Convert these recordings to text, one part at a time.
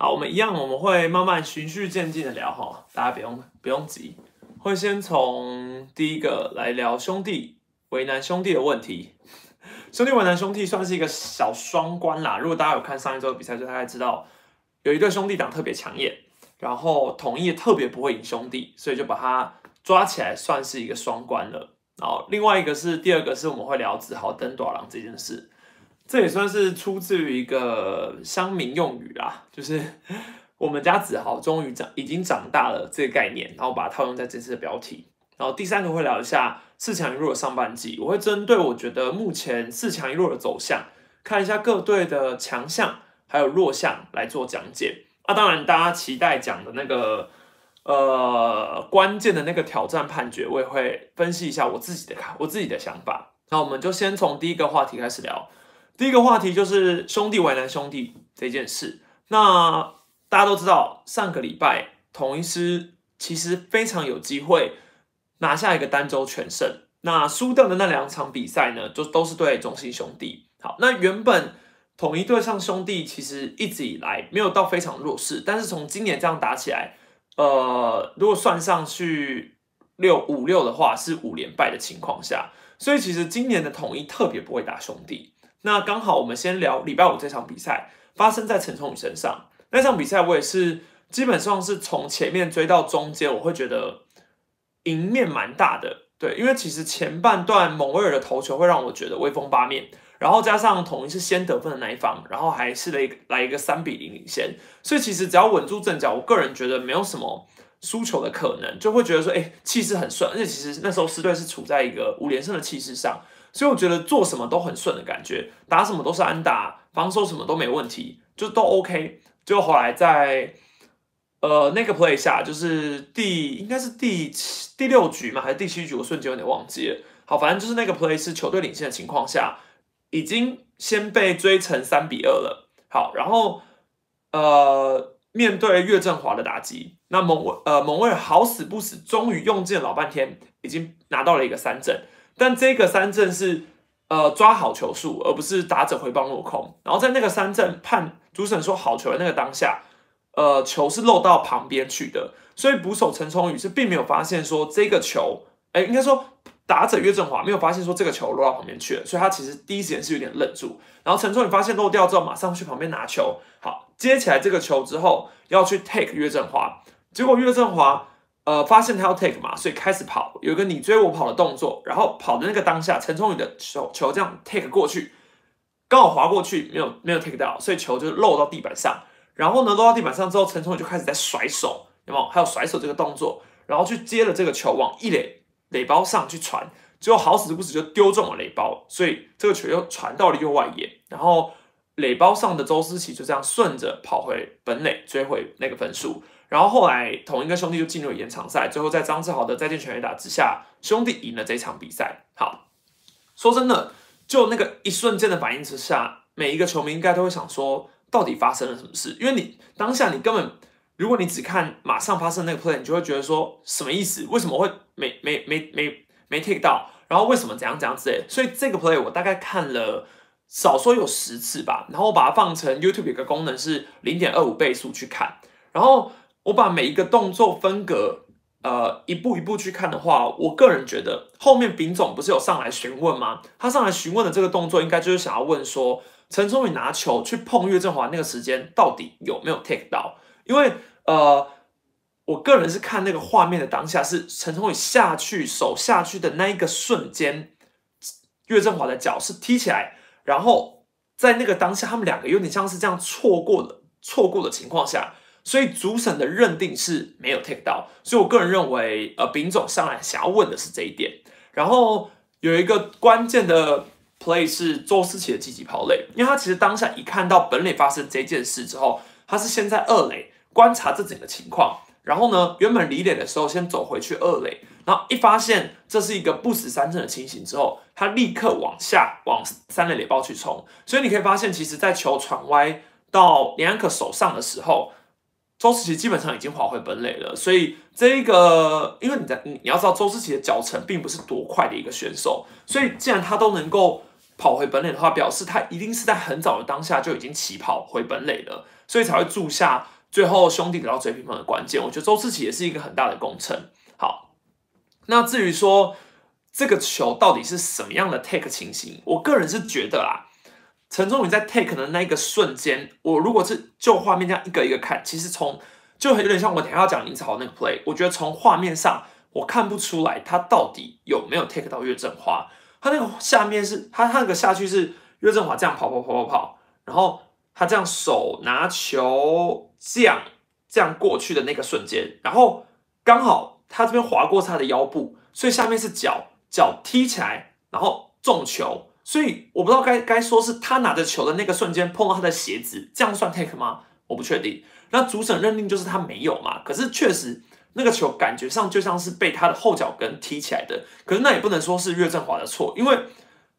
好，我们一样，我们会慢慢循序渐进的聊哈，大家不用不用急，会先从第一个来聊兄弟为难兄弟的问题。兄弟为难兄弟算是一个小双关啦。如果大家有看上一周的比赛，就大概知道有一对兄弟党特别抢眼，然后统一特别不会赢兄弟，所以就把他抓起来，算是一个双关了。然后另外一个是第二个是我们会聊子豪登短廊这件事。这也算是出自于一个乡民用语啦，就是我们家子豪终于长已经长大了这个概念，然后把它套用在这次的标题。然后第三个会聊一下四强一弱的上半季，我会针对我觉得目前四强一弱的走向，看一下各队的强项还有弱项来做讲解。那当然大家期待讲的那个呃关键的那个挑战判决，我也会分析一下我自己的看我自己的想法。那我们就先从第一个话题开始聊。第一个话题就是兄弟为难兄弟这件事。那大家都知道，上个礼拜统一师其实非常有机会拿下一个单周全胜。那输掉的那两场比赛呢，就都是对中信兄弟。好，那原本统一对上兄弟其实一直以来没有到非常弱势，但是从今年这样打起来，呃，如果算上去六五六的话，是五连败的情况下，所以其实今年的统一特别不会打兄弟。那刚好，我们先聊礼拜五这场比赛发生在陈崇宇身上。那场比赛我也是基本上是从前面追到中间，我会觉得赢面蛮大的。对，因为其实前半段蒙威尔的头球会让我觉得威风八面，然后加上统一是先得分的那一方，然后还是来来一个三比零领先，所以其实只要稳住阵脚，我个人觉得没有什么输球的可能，就会觉得说，哎，气势很顺，而且其实那时候狮队是处在一个五连胜的气势上。所以我觉得做什么都很顺的感觉，打什么都是安打，防守什么都没问题，就都 OK。就后来在呃那个 play 下，就是第应该是第七第六局嘛，还是第七局，我瞬间有点忘记了。好，反正就是那个 play 是球队领先的情况下，已经先被追成三比二了。好，然后呃面对岳振华的打击，那蒙呃蒙威尔好死不死，终于用尽老半天，已经拿到了一个三振。但这个三振是呃抓好球数，而不是打者回棒落空。然后在那个三振判主审说好球的那个当下，呃球是漏到旁边去的，所以捕手陈崇宇是并没有发现说这个球，哎，应该说打者岳振华没有发现说这个球落到旁边去了，所以他其实第一时间是有点愣住。然后陈崇宇发现漏掉之后，马上去旁边拿球，好接起来这个球之后要去 take 岳振华，结果岳振华。呃，发现他要 take 嘛，所以开始跑，有一个你追我跑的动作，然后跑的那个当下，陈崇宇的球球这样 take 过去，刚好滑过去，没有没有 take 到，所以球就漏到地板上。然后呢，漏到地板上之后，陈崇宇就开始在甩手，有没有？还有甩手这个动作，然后去接了这个球往一垒垒包上去传，结果好死不死就丢中了垒包，所以这个球又传到了右外野，然后垒包上的周思齐就这样顺着跑回本垒追回那个分数。然后后来同一个兄弟就进入延长赛，最后在张志豪的再见全垒打之下，兄弟赢了这场比赛。好，说真的，就那个一瞬间的反应之下，每一个球迷应该都会想说，到底发生了什么事？因为你当下你根本，如果你只看马上发生那个 play，你就会觉得说什么意思？为什么会没没没没没 take 到？然后为什么怎样怎样之类？所以这个 play 我大概看了少说有十次吧，然后我把它放成 YouTube 一个功能是零点二五倍速去看，然后。我把每一个动作分隔，呃，一步一步去看的话，我个人觉得后面丙总不是有上来询问吗？他上来询问的这个动作，应该就是想要问说，陈聪宇拿球去碰岳振华那个时间到底有没有 take 到？因为呃，我个人是看那个画面的当下，是陈聪宇下去手下去的那一个瞬间，岳振华的脚是踢起来，然后在那个当下，他们两个有点像是这样错过了错过的情况下。所以主审的认定是没有 take 到，所以我个人认为，呃，丙总上来想要问的是这一点。然后有一个关键的 play 是周思琪的积极跑垒，因为他其实当下一看到本垒发生这件事之后，他是先在二垒观察这整个情况，然后呢，原本离垒的时候先走回去二垒，然后一发现这是一个不死三振的情形之后，他立刻往下往三垒垒包去冲。所以你可以发现，其实在球传歪到连安可手上的时候。周思齐基本上已经滑回本垒了，所以这个，因为你在你要知道，周思齐的脚程并不是多快的一个选手，所以既然他都能够跑回本垒的话，表示他一定是在很早的当下就已经起跑回本垒了。所以才会注下最后兄弟得到追平分的关键。我觉得周思琪也是一个很大的工程。好，那至于说这个球到底是什么样的 take 情形，我个人是觉得啦，陈忠宇在 take 的那一个瞬间，我如果是就画面这样一个一个看，其实从就很有点像我等下要讲林子豪那个 play，我觉得从画面上我看不出来他到底有没有 take 到岳振华。他那个下面是他他那个下去是岳振华这样跑跑跑跑跑，然后他这样手拿球这样这样过去的那个瞬间，然后刚好他这边划过他的腰部，所以下面是脚脚踢起来，然后中球，所以我不知道该该说是他拿着球的那个瞬间碰到他的鞋子，这样算 take 吗？我不确定。那主审认定就是他没有嘛？可是确实那个球感觉上就像是被他的后脚跟踢起来的。可是那也不能说是岳振华的错，因为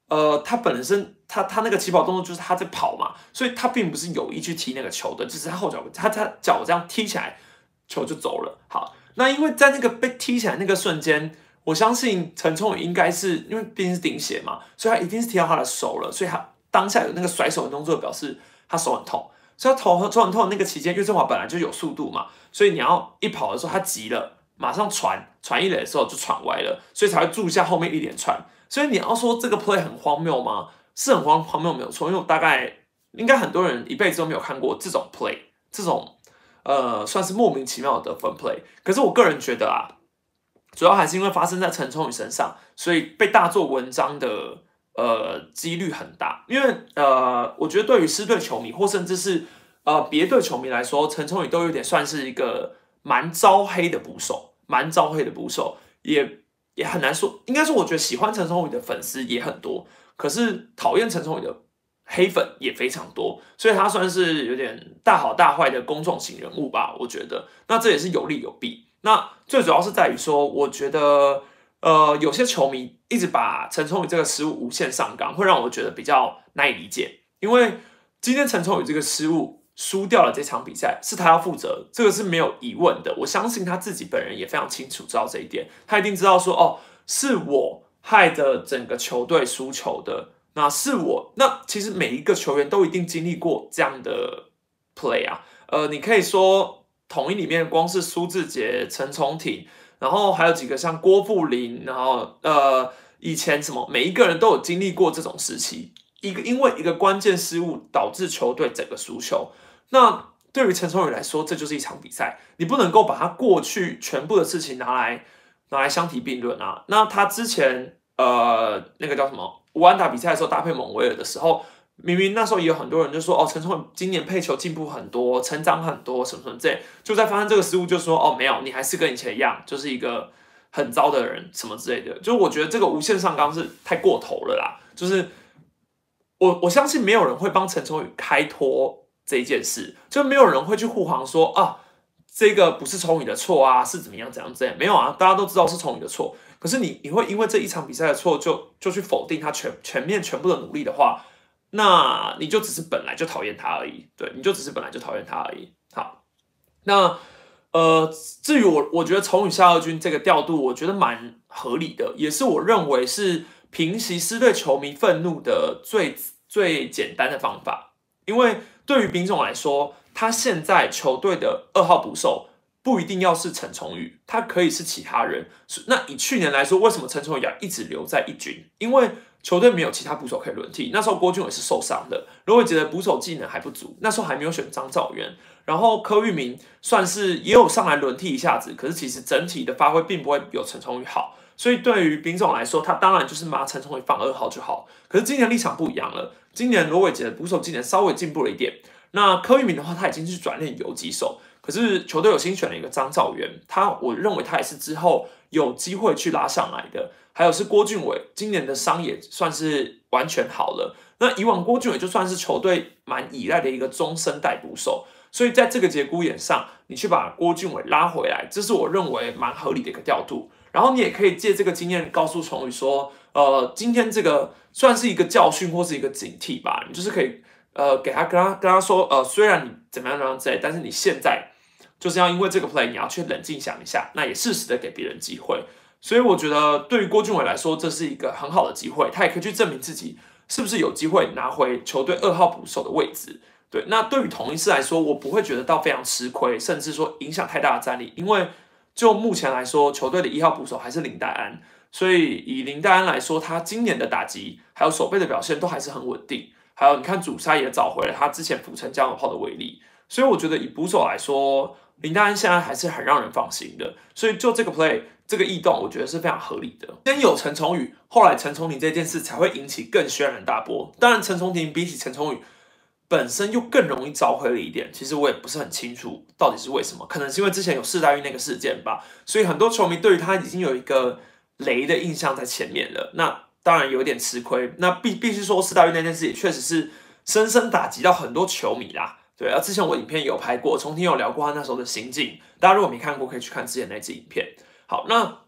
呃他本身他他那个起跑动作就是他在跑嘛，所以他并不是有意去踢那个球的，只是他后脚他他脚这样踢起来，球就走了。好，那因为在那个被踢起来那个瞬间，我相信陈冲宇应该是因为毕竟是顶血嘛，所以他一定是踢到他的手了，所以他当下有那个甩手的动作，表示他手很痛。所以头和手很痛那个期间，岳振华本来就有速度嘛，所以你要一跑的时候，他急了，马上传传一垒的时候就传歪了，所以才会注下后面一连串。所以你要说这个 play 很荒谬吗？是很荒荒谬没有错，因为我大概应该很多人一辈子都没有看过这种 play，这种呃算是莫名其妙的分 play。可是我个人觉得啊，主要还是因为发生在陈聪宇身上，所以被大做文章的。呃，几率很大，因为呃，我觉得对于狮队球迷或甚至是呃别队球迷来说，陈崇宇都有点算是一个蛮招黑的捕手，蛮招黑的捕手，也也很难说。应该说，我觉得喜欢陈崇宇的粉丝也很多，可是讨厌陈崇宇的黑粉也非常多，所以他算是有点大好大坏的公众型人物吧。我觉得，那这也是有利有弊。那最主要是在于说，我觉得。呃，有些球迷一直把陈崇宇这个失误无限上纲，会让我觉得比较难以理解。因为今天陈崇宇这个失误输掉了这场比赛，是他要负责，这个是没有疑问的。我相信他自己本人也非常清楚知道这一点，他一定知道说，哦，是我害的整个球队输球的，那是我。那其实每一个球员都一定经历过这样的 play 啊。呃，你可以说统一里面光是苏志杰、陈崇廷。然后还有几个像郭富林，然后呃，以前什么每一个人都有经历过这种时期，一个因为一个关键失误导致球队整个输球。那对于陈崇宇来说，这就是一场比赛，你不能够把他过去全部的事情拿来拿来相提并论啊。那他之前呃那个叫什么武安打比赛的时候搭配蒙威尔的时候。明明那时候也有很多人就说哦，陈崇今年配球进步很多，成长很多，什么什么这，就在发生这个失误，就说哦，没有，你还是跟以前一样，就是一个很糟的人，什么之类的。就是我觉得这个无限上纲是太过头了啦。就是我我相信没有人会帮陈崇宇开脱这一件事，就没有人会去护航说啊，这个不是崇宇的错啊，是怎么样怎样这样，没有啊，大家都知道是崇宇的错。可是你你会因为这一场比赛的错，就就去否定他全全面全部的努力的话？那你就只是本来就讨厌他而已，对，你就只是本来就讨厌他而已。好，那呃，至于我，我觉得从宇下二军这个调度，我觉得蛮合理的，也是我认为是平息狮队球迷愤怒的最最简单的方法。因为对于兵总来说，他现在球队的二号捕手不一定要是陈崇宇，他可以是其他人。那以去年来说，为什么陈崇宇要一直留在一军？因为球队没有其他捕手可以轮替，那时候郭俊伟是受伤的，罗伟杰的捕手技能还不足，那时候还没有选张兆元，然后柯玉明算是也有上来轮替一下子，可是其实整体的发挥并不会有陈崇宇好，所以对于兵总来说，他当然就是把陈崇宇放二号就好。可是今年立场不一样了，今年罗伟杰的捕手技能稍微进步了一点，那柯玉明的话，他已经是转练游击手，可是球队有新选了一个张兆元，他我认为他也是之后有机会去拉上来的。还有是郭俊伟，今年的伤也算是完全好了。那以往郭俊伟就算是球队蛮依赖的一个中生代捕手，所以在这个节骨眼上，你去把郭俊伟拉回来，这是我认为蛮合理的一个调度。然后你也可以借这个经验告诉崇宇说，呃，今天这个算是一个教训或是一个警惕吧。你就是可以呃给他跟他跟他说，呃，虽然你怎么样怎么样之类，但是你现在就是要因为这个 play，你要去冷静想一下，那也适时的给别人机会。所以我觉得，对于郭俊伟来说，这是一个很好的机会，他也可以去证明自己是不是有机会拿回球队二号捕手的位置。对，那对于同一次来说，我不会觉得到非常吃亏，甚至说影响太大的战力，因为就目前来说，球队的一号捕手还是林黛安，所以以林黛安来说，他今年的打击还有守备的表现都还是很稳定。还有你看主杀也找回了他之前辅城江永炮的威力，所以我觉得以捕手来说，林黛安现在还是很让人放心的。所以就这个 play 这个异动，我觉得是非常合理的。先有陈崇宇，后来陈崇廷这件事才会引起更轩然大波。当然，陈崇廷比起陈崇宇。本身又更容易招回了一点，其实我也不是很清楚到底是为什么，可能是因为之前有世代运那个事件吧，所以很多球迷对于他已经有一个雷的印象在前面了。那当然有点吃亏。那必必须说世代运那件事也确实是深深打击到很多球迷啦。对啊，之前我影片有拍过，重听有聊过他那时候的心境，大家如果没看过，可以去看之前那支影片。好，那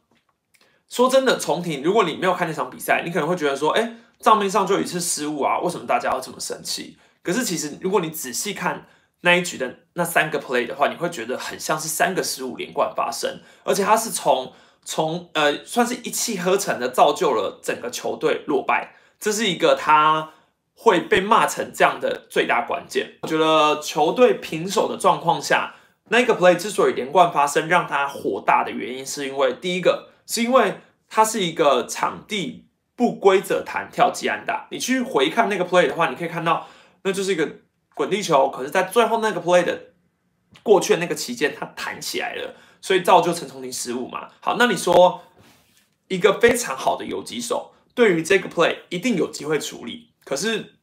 说真的，重听，如果你没有看那场比赛，你可能会觉得说，哎，账面上就一次失误啊，为什么大家要这么生气？可是其实，如果你仔细看那一局的那三个 play 的话，你会觉得很像是三个失误连贯发生，而且他是从从呃算是一气呵成的造就了整个球队落败，这是一个他会被骂成这样的最大关键。我觉得球队平手的状况下，那个 play 之所以连贯发生，让他火大的原因，是因为第一个是因为它是一个场地不规则弹跳击安打。你去回看那个 play 的话，你可以看到。那就是一个滚地球，可是，在最后那个 play 的过去的那个期间，它弹起来了，所以造就陈崇廷失误嘛。好，那你说一个非常好的游击手，对于这个 play 一定有机会处理，可是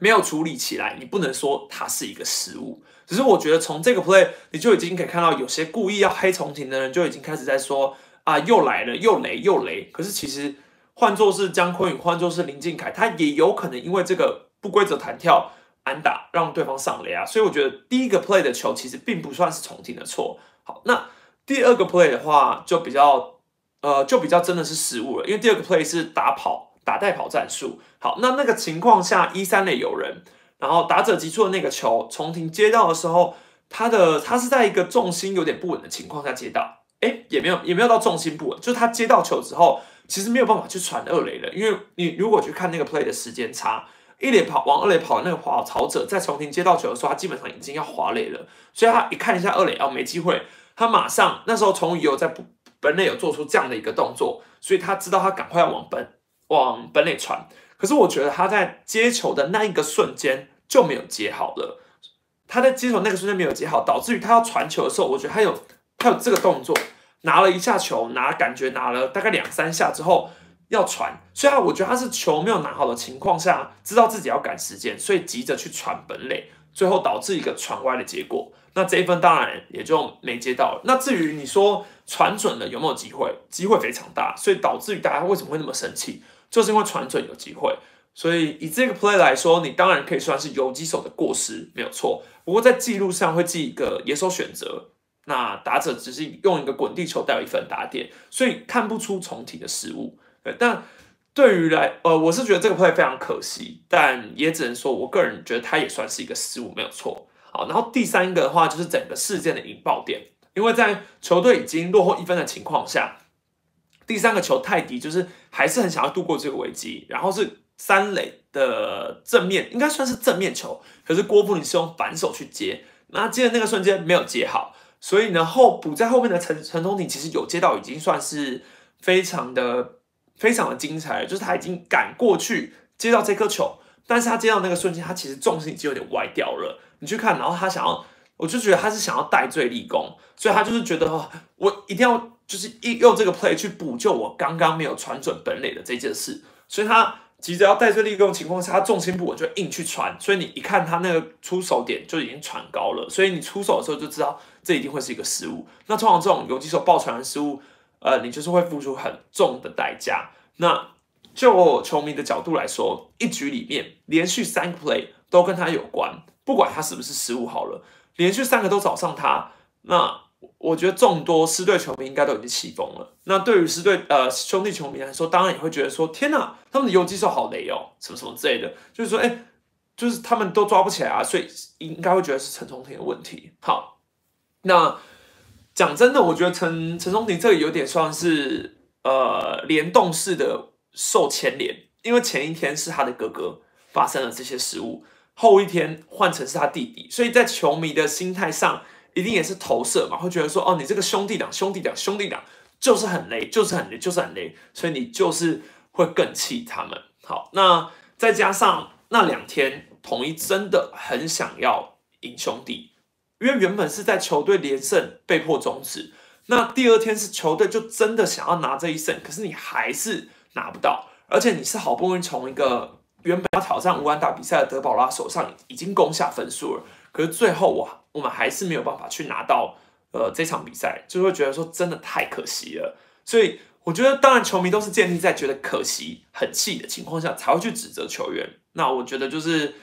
没有处理起来，你不能说它是一个失误。只是我觉得从这个 play，你就已经可以看到，有些故意要黑重庭的人就已经开始在说啊，又来了，又雷又雷。可是其实换作是姜昆宇，换作是林敬凯，他也有可能因为这个。不规则弹跳安打让对方上雷啊，所以我觉得第一个 play 的球其实并不算是重庆的错。好，那第二个 play 的话就比较呃就比较真的是失误了，因为第二个 play 是打跑打带跑战术。好，那那个情况下一三垒有人，然后打者击出的那个球，重庭接到的时候，他的他是在一个重心有点不稳的情况下接到，哎，也没有也没有到重心不稳，就是他接到球之后，其实没有办法去传二垒了，因为你如果去看那个 play 的时间差。一垒跑往二垒跑的那个跑跑者，在重新接到球的时候，他基本上已经要滑垒了，所以他一看一下二垒哦没机会，他马上那时候从宇有在本垒有做出这样的一个动作，所以他知道他赶快要往本往本垒传。可是我觉得他在接球的那一个瞬间就没有接好了，他在接球那个瞬间没有接好，导致于他要传球的时候，我觉得他有他有这个动作，拿了一下球，拿感觉拿了大概两三下之后。要传，虽然我觉得他是球没有拿好的情况下，知道自己要赶时间，所以急着去传本垒，最后导致一个传歪的结果。那这一分当然也就没接到。那至于你说传准了有没有机会？机会非常大，所以导致于大家为什么会那么生气，就是因为传准有机会。所以以这个 play 来说，你当然可以算是游击手的过失，没有错。不过在记录上会记一个野手选择，那打者只是用一个滚地球带一分打点，所以看不出重体的失误。对，但对于来，呃，我是觉得这个 play 非常可惜，但也只能说，我个人觉得它也算是一个失误，没有错。好，然后第三个的话，就是整个事件的引爆点，因为在球队已经落后一分的情况下，第三个球泰迪就是还是很想要度过这个危机，然后是三垒的正面，应该算是正面球，可是郭富林是用反手去接，那接的那个瞬间没有接好，所以呢后补在后面的陈陈东鼎其实有接到，已经算是。非常的非常的精彩，就是他已经赶过去接到这颗球，但是他接到那个瞬间，他其实重心已经有点歪掉了。你去看，然后他想要，我就觉得他是想要戴罪立功，所以他就是觉得我一定要就是一用这个 play 去补救我刚刚没有传准本垒的这件事，所以他急着要戴罪立功的情况下，他重心不稳就硬去传，所以你一看他那个出手点就已经传高了，所以你出手的时候就知道这一定会是一个失误。那通常这种游击手爆传的失误。呃，你就是会付出很重的代价。那就球迷的角度来说，一局里面连续三个 play 都跟他有关，不管他是不是失误好了，连续三个都找上他，那我觉得众多狮队球迷应该都已经气疯了。那对于狮队呃兄弟球迷来说，当然也会觉得说，天哪，他们的游击手好雷哦，什么什么之类的，就是说，哎，就是他们都抓不起来啊，所以应该会觉得是陈松廷的问题。好，那。讲真的，我觉得陈陈松廷这个有点算是呃联动式的受牵连，因为前一天是他的哥哥发生了这些失误，后一天换成是他弟弟，所以在球迷的心态上，一定也是投射嘛，会觉得说，哦，你这个兄弟党，兄弟党，兄弟党就是很雷，就是很雷，就是很雷，所以你就是会更气他们。好，那再加上那两天，统一真的很想要赢兄弟，因为原本是在球队连胜被迫终止，那第二天是球队就真的想要拿这一胜，可是你还是拿不到，而且你是好不容易从一个。原本要挑战乌安打比赛的德保拉手上已经攻下分数了，可是最后我我们还是没有办法去拿到呃这场比赛，就会觉得说真的太可惜了。所以我觉得，当然球迷都是建立在觉得可惜、很气的情况下才会去指责球员。那我觉得就是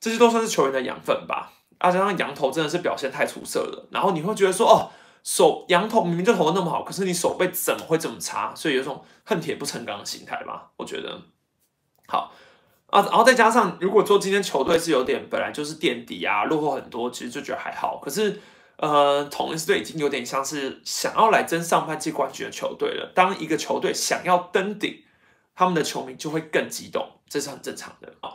这些都算是球员的养分吧。啊，加上羊头真的是表现太出色了，然后你会觉得说哦，手羊头明明就投的那么好，可是你手背怎么会这么差？所以有种恨铁不成钢的心态吧。我觉得好。啊，然后再加上，如果说今天球队是有点本来就是垫底啊，落后很多，其实就觉得还好。可是，呃，同一支队已经有点像是想要来争上半季冠军的球队了。当一个球队想要登顶，他们的球迷就会更激动，这是很正常的啊。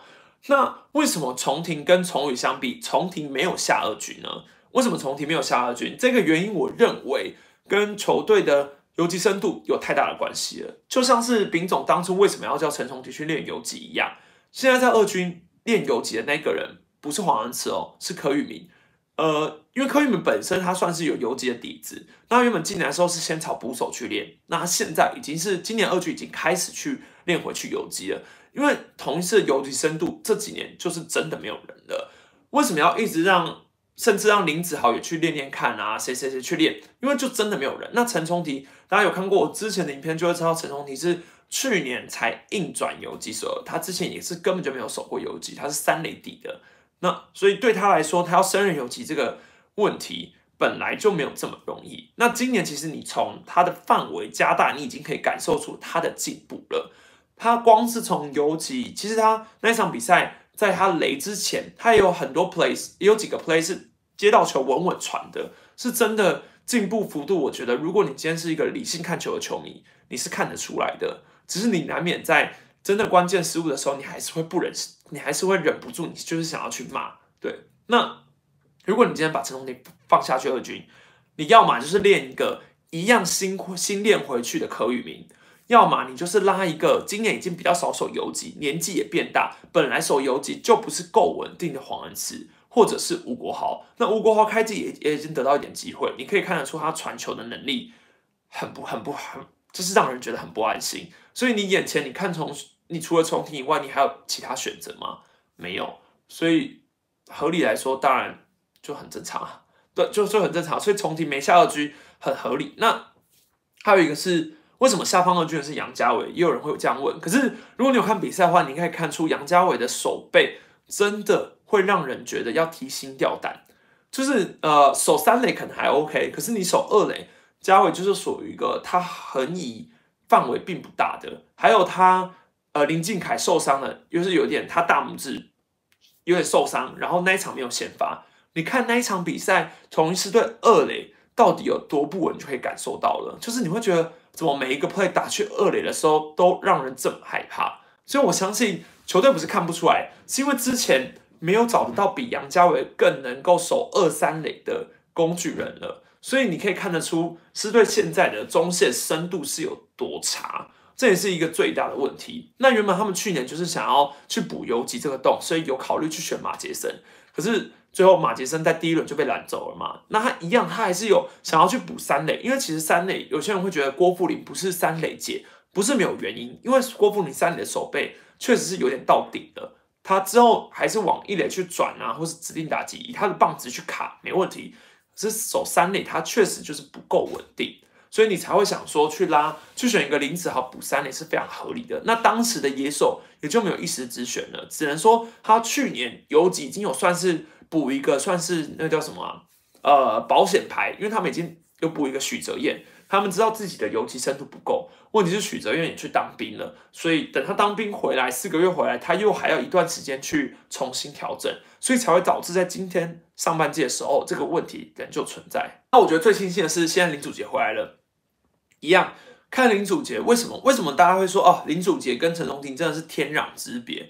那为什么重庭跟重宇相比，重庭没有下二局呢？为什么重庭没有下二局？这个原因，我认为跟球队的游击深度有太大的关系了。就像是丙总当初为什么要叫陈重庭去练游击一样。现在在二军练游击的那个人不是黄恩慈哦，是柯宇明。呃，因为柯宇明本身他算是有游击的底子，那原本进来的时候是先炒捕手去练，那他现在已经是今年二军已经开始去练回去游击了。因为同一次游击深度这几年就是真的没有人了，为什么要一直让甚至让林子豪也去练练看啊？谁谁谁去练？因为就真的没有人。那陈冲迪大家有看过我之前的影片就会知道陈冲迪是。去年才硬转游击手，他之前也是根本就没有守过游击，他是三垒底的。那所以对他来说，他要升任游击这个问题本来就没有这么容易。那今年其实你从他的范围加大，你已经可以感受出他的进步了。他光是从游击，其实他那场比赛在他雷之前，他也有很多 plays，也有几个 play 是接到球稳稳传的，是真的进步幅度。我觉得如果你今天是一个理性看球的球迷，你是看得出来的。只是你难免在真的关键失误的时候，你还是会不忍，你还是会忍不住，你就是想要去骂。对，那如果你今天把陈东庭放下去二军，你要么就是练一个一样新新练回去的柯宇明，要么你就是拉一个今年已经比较少守游击，年纪也变大，本来守游击就不是够稳定的黄恩赐，或者是吴国豪。那吴国豪开季也也已经得到一点机会，你可以看得出他传球的能力很不很不很，就是让人觉得很不安心。所以你眼前你看从你除了重庭以外，你还有其他选择吗？没有，所以合理来说，当然就很正常啊。对，就就很正常。所以重庭没下二局很合理。那还有一个是为什么下方二军是杨家伟？也有人会有这样问。可是如果你有看比赛的话，你可以看出杨家伟的手背真的会让人觉得要提心吊胆。就是呃守三垒可能还 OK，可是你守二垒，家伟就是属于一个他很以。范围并不大的，还有他，呃，林敬凯受伤了，又是有点他大拇指有点受伤，然后那一场没有先发。你看那一场比赛，同一次对二垒到底有多不稳，就可以感受到了。就是你会觉得，怎么每一个 play 打去二垒的时候，都让人这么害怕。所以我相信球队不是看不出来，是因为之前没有找得到比杨家伟更能够守二三垒的工具人了。所以你可以看得出，是对现在的中线深度是有多差，这也是一个最大的问题。那原本他们去年就是想要去补游击这个洞，所以有考虑去选马杰森，可是最后马杰森在第一轮就被拦走了嘛。那他一样，他还是有想要去补三垒，因为其实三垒有些人会觉得郭富林不是三垒界，不是没有原因，因为郭富林三垒的手背确实是有点到顶的，他之后还是往一垒去转啊，或是指定打击，以他的棒子去卡没问题。是守三垒，它确实就是不够稳定，所以你才会想说去拉去选一个林子豪补三垒是非常合理的。那当时的野手也就没有一时之选了，只能说他去年有已经有算是补一个算是那叫什么呃保险牌，因为他们已经又补一个许哲彦。他们知道自己的游击深度不够，问题是许哲愿意去当兵了，所以等他当兵回来四个月回来，他又还要一段时间去重新调整，所以才会导致在今天上半季的时候这个问题仍旧存在。那我觉得最庆幸的是，现在林祖杰回来了，一样看林祖杰为什么？为什么大家会说哦，林祖杰跟陈荣廷真的是天壤之别？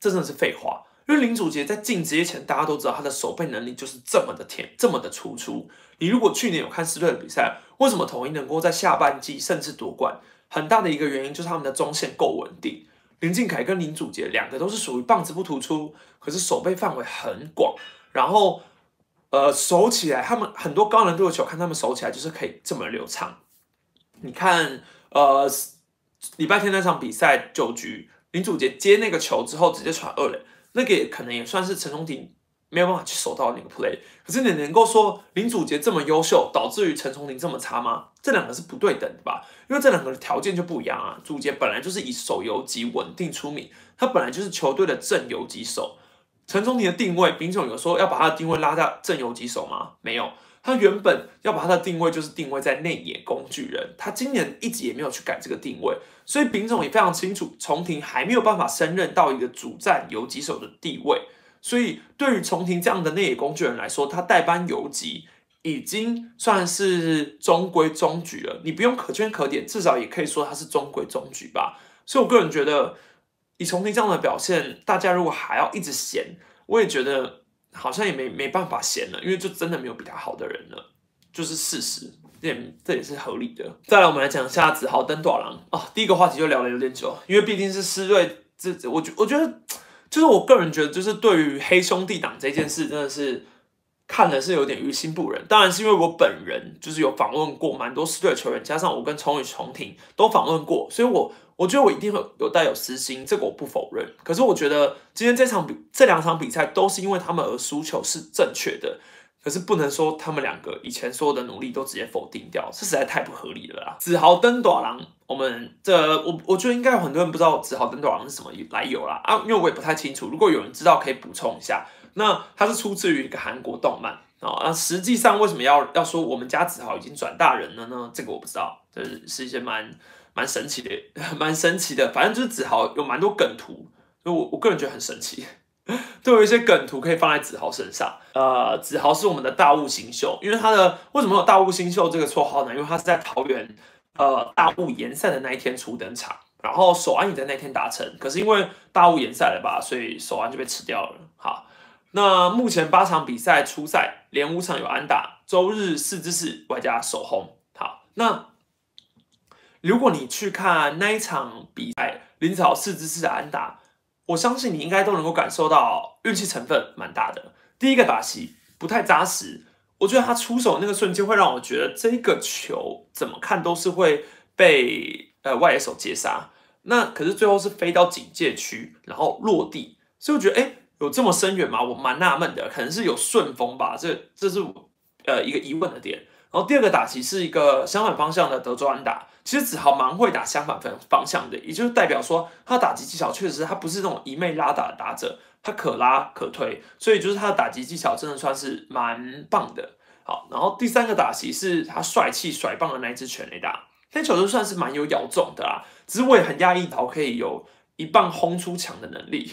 这真的是废话，因为林祖杰在进职业前，大家都知道他的守备能力就是这么的甜，这么的突出。你如果去年有看狮队的比赛，为什么统一能够在下半季甚至夺冠？很大的一个原因就是他们的中线够稳定。林敬凯跟林祖杰两个都是属于棒子不突出，可是守备范围很广，然后呃守起来，他们很多高难度的球，看他们守起来就是可以这么流畅。你看呃礼拜天那场比赛九局，林祖杰接那个球之后直接传二垒，那个也可能也算是陈松廷没有办法去守到那个 play。可是你能够说林祖杰这么优秀，导致于陈松廷这么差吗？这两个是不对等的吧？因为这两个的条件就不一样啊。祖杰本来就是以手游级稳定出名，他本来就是球队的正游击手。陈松廷的定位，丙总有说要把他的定位拉到正游击手吗？没有，他原本要把他的定位就是定位在内野工具人。他今年一直也没有去改这个定位，所以丙总也非常清楚，重庭还没有办法升任到一个主战游击手的地位。所以对于重庭这样的内野工具人来说，他代班游击。已经算是中规中矩了，你不用可圈可点，至少也可以说他是中规中矩吧。所以我个人觉得，以重庭这样的表现，大家如果还要一直嫌，我也觉得好像也没没办法闲了，因为就真的没有比他好的人了，就是事实，这这也是合理的。再来，我们来讲一下子豪登短廊啊，第一个话题就聊了有点久，因为毕竟是思瑞，这我觉我觉得就是我个人觉得，就是对于黑兄弟党这件事，真的是。看的是有点于心不忍，当然是因为我本人就是有访问过蛮多四队的球员，加上我跟崇宇、重庭都访问过，所以我我觉得我一定会有带有私心，这个我不否认。可是我觉得今天这场比这两场比赛都是因为他们而输球是正确的，可是不能说他们两个以前所有的努力都直接否定掉，这实在太不合理了啦。子豪登短郎，我们这我我觉得应该有很多人不知道子豪登短郎是什么来由啦啊，因为我也不太清楚，如果有人知道可以补充一下。那它是出自于一个韩国动漫啊，那实际上为什么要要说我们家子豪已经转大人了呢？这个我不知道，这是是一些蛮蛮神奇的，蛮神奇的。反正就是子豪有蛮多梗图，就我我个人觉得很神奇，都有一些梗图可以放在子豪身上。呃，子豪是我们的大雾新秀，因为他的为什么有大雾新秀这个绰号呢？因为他是在桃园呃大雾延赛的那一天初登场，然后首安也在那天达成，可是因为大雾延赛了吧，所以首安就被吃掉了。好。那目前八场比赛初赛连五场有安打，周日四支四外加首轰。好，那如果你去看那一场比赛，林子豪四支四的安打，我相信你应该都能够感受到运气成分蛮大的。第一个打席不太扎实，我觉得他出手那个瞬间会让我觉得这个球怎么看都是会被呃外野手截杀。那可是最后是飞到警戒区，然后落地，所以我觉得哎。有这么深远吗？我蛮纳闷的，可能是有顺风吧，这这是我呃一个疑问的点。然后第二个打击是一个相反方向的德州安打，其实子豪蛮会打相反方方向的，也就是代表说他打击技巧确实他不是那种一昧拉打的打者，他可拉可推，所以就是他的打击技巧真的算是蛮棒的。好，然后第三个打击是他帅气甩棒的那一支全垒打，那球就算是蛮有咬中的啦，只是我也很压抑到可以有一棒轰出墙的能力。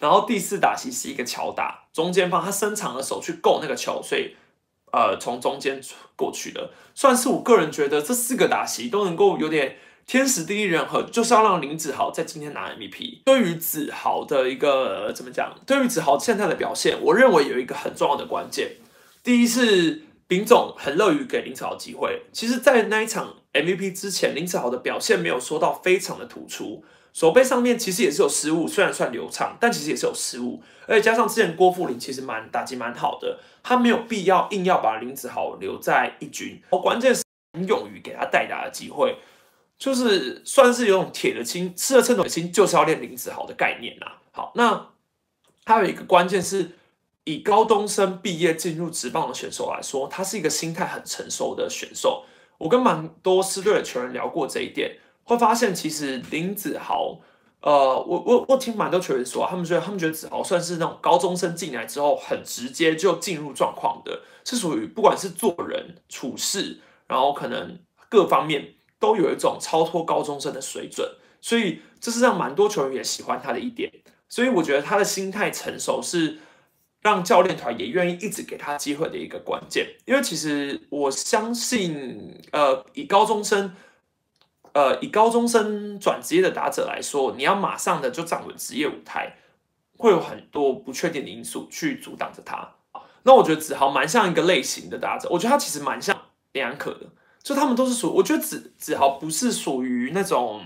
然后第四打其实是一个巧打，中间方他伸长了手去够那个球，所以呃从中间过去的，算是我个人觉得这四个打席都能够有点天时地利人和，就是要让林子豪在今天拿 MVP。对于子豪的一个怎么讲？对于子豪现在的表现，我认为有一个很重要的关键，第一是丙总很乐于给林子豪机会。其实，在那一场 MVP 之前，林子豪的表现没有说到非常的突出。手背上面其实也是有失误，虽然算流畅，但其实也是有失误。而且加上之前郭富林其实蛮打击蛮好的，他没有必要硬要把林子豪留在一军。哦，关键是很勇于给他代打的机会，就是算是有种铁的心，吃了秤砣的心，就是要练林子豪的概念呐。好，那还有一个关键是，以高中生毕业进入职棒的选手来说，他是一个心态很成熟的选手。我跟蛮多师队的球员聊过这一点。会发现，其实林子豪，呃，我我我听蛮多球员说，他们觉得他们觉得子豪算是那种高中生进来之后很直接就进入状况的，是属于不管是做人处事，然后可能各方面都有一种超脱高中生的水准，所以这是让蛮多球员也喜欢他的一点。所以我觉得他的心态成熟是让教练团也愿意一直给他机会的一个关键。因为其实我相信，呃，以高中生。呃，以高中生转职业的打者来说，你要马上的就站稳职业舞台，会有很多不确定的因素去阻挡着他。那我觉得子豪蛮像一个类型的打者，我觉得他其实蛮像林安可的，就他们都是属，我觉得子子豪不是属于那种，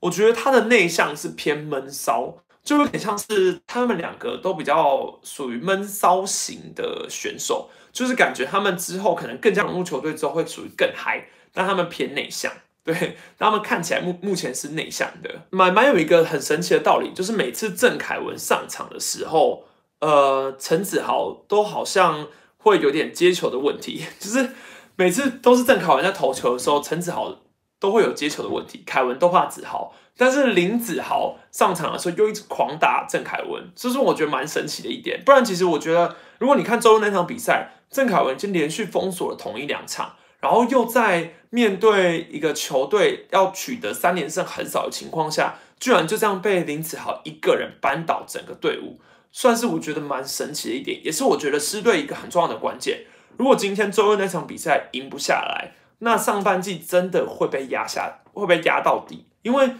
我觉得他的内向是偏闷骚，就有点像是他们两个都比较属于闷骚型的选手，就是感觉他们之后可能更加融入球队之后会属于更嗨，但他们偏内向。对，他们看起来目目前是内向的，蛮蛮有一个很神奇的道理，就是每次郑凯文上场的时候，呃，陈子豪都好像会有点接球的问题，就是每次都是郑凯文在投球的时候，陈子豪都会有接球的问题，凯文都怕子豪，但是林子豪上场的时候又一直狂打郑凯文，这是我觉得蛮神奇的一点。不然其实我觉得，如果你看周日那场比赛，郑凯文已经连续封锁了同一两场。然后又在面对一个球队要取得三连胜很少的情况下，居然就这样被林子豪一个人扳倒整个队伍，算是我觉得蛮神奇的一点，也是我觉得狮队一个很重要的关键。如果今天周二那场比赛赢不下来，那上半季真的会被压下，会被压到底。因为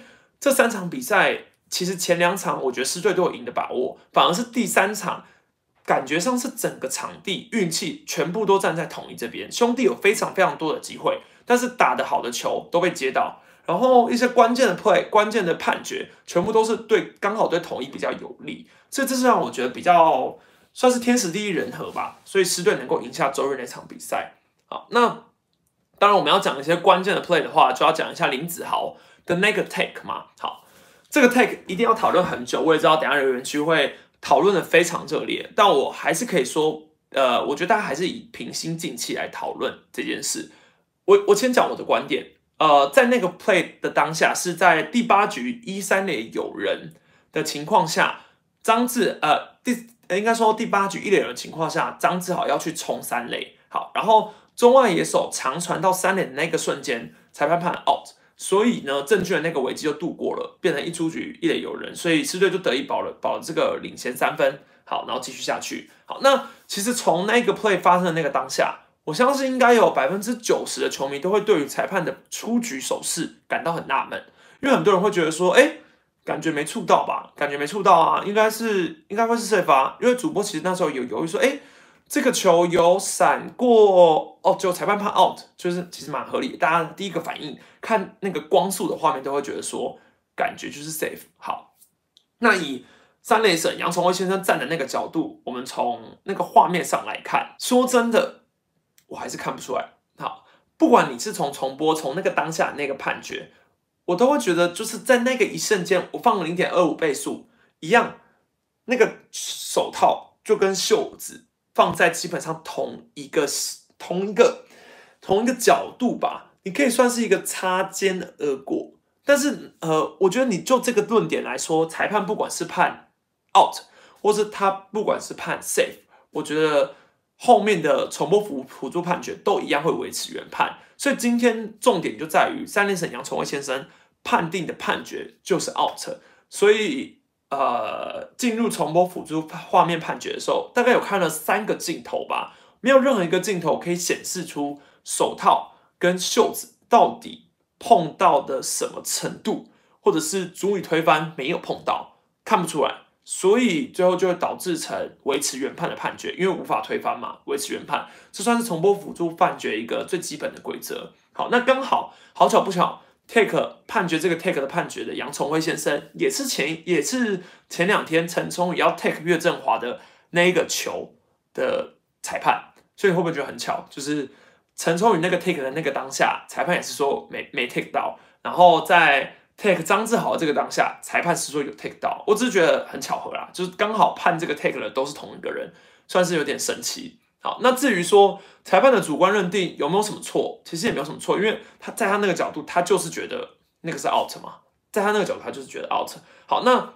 这三场比赛其实前两场我觉得狮队都有赢的把握，反而是第三场。感觉上是整个场地运气全部都站在统一这边，兄弟有非常非常多的机会，但是打得好的球都被接到，然后一些关键的 play、关键的判决，全部都是对刚好对统一比较有利，所以这是让我觉得比较算是天时地利人和吧，所以狮队能够赢下周日那场比赛。好，那当然我们要讲一些关键的 play 的话，就要讲一下林子豪的那个 take 嘛。好，这个 take 一定要讨论很久，我也知道等下留言区会。讨论的非常热烈，但我还是可以说，呃，我觉得大家还是以平心静气来讨论这件事。我我先讲我的观点，呃，在那个 play 的当下，是在第八局一三垒有人的情况下，张志呃第应该说第八局一垒人的情况下，张志豪要去冲三垒，好，然后中外野手长传到三垒的那个瞬间，裁判判 out。所以呢，证券的那个危机就度过了，变成一出局一垒有人，所以狮队就得以保了保了这个领先三分。好，然后继续下去。好，那其实从那个 play 发生的那个当下，我相信应该有百分之九十的球迷都会对于裁判的出局手势感到很纳闷，因为很多人会觉得说，哎，感觉没触到吧？感觉没触到啊，应该是应该会是谁发？因为主播其实那时候有犹豫说，哎。这个球有闪过哦，就裁判判 out，就是其实蛮合理。大家第一个反应看那个光速的画面，都会觉得说感觉就是 safe。好，那以三垒审杨崇威先生站的那个角度，我们从那个画面上来看，说真的，我还是看不出来。好，不管你是从重播，从那个当下那个判决，我都会觉得就是在那个一瞬间，我放零点二五倍速一样，那个手套就跟袖子。放在基本上同一个同一个同一个角度吧，你可以算是一个擦肩而过。但是呃，我觉得你就这个论点来说，裁判不管是判 out，或是他不管是判 safe，我觉得后面的重播辅辅助判决都一样会维持原判。所以今天重点就在于三连审杨崇威先生判定的判决就是 out，所以。呃，进入重播辅助画面判决的时候，大概有看了三个镜头吧，没有任何一个镜头可以显示出手套跟袖子到底碰到的什么程度，或者是足以推翻没有碰到，看不出来，所以最后就会导致成维持原判的判决，因为无法推翻嘛，维持原判，这算是重播辅助判决一个最基本的规则。好，那刚好好巧不巧。Take 判决这个 take 的判决的杨崇辉先生，也是前也是前两天陈冲宇要 take 岳振华的那一个球的裁判，所以会不会觉得很巧？就是陈冲宇那个 take 的那个当下，裁判也是说没没 take 到，然后在 take 张志豪这个当下，裁判是说有 take 到，我只是觉得很巧合啦，就是刚好判这个 take 的都是同一个人，算是有点神奇。好，那至于说裁判的主观认定有没有什么错，其实也没有什么错，因为他在他那个角度，他就是觉得那个是 out 嘛，在他那个角度，他就是觉得 out。好，那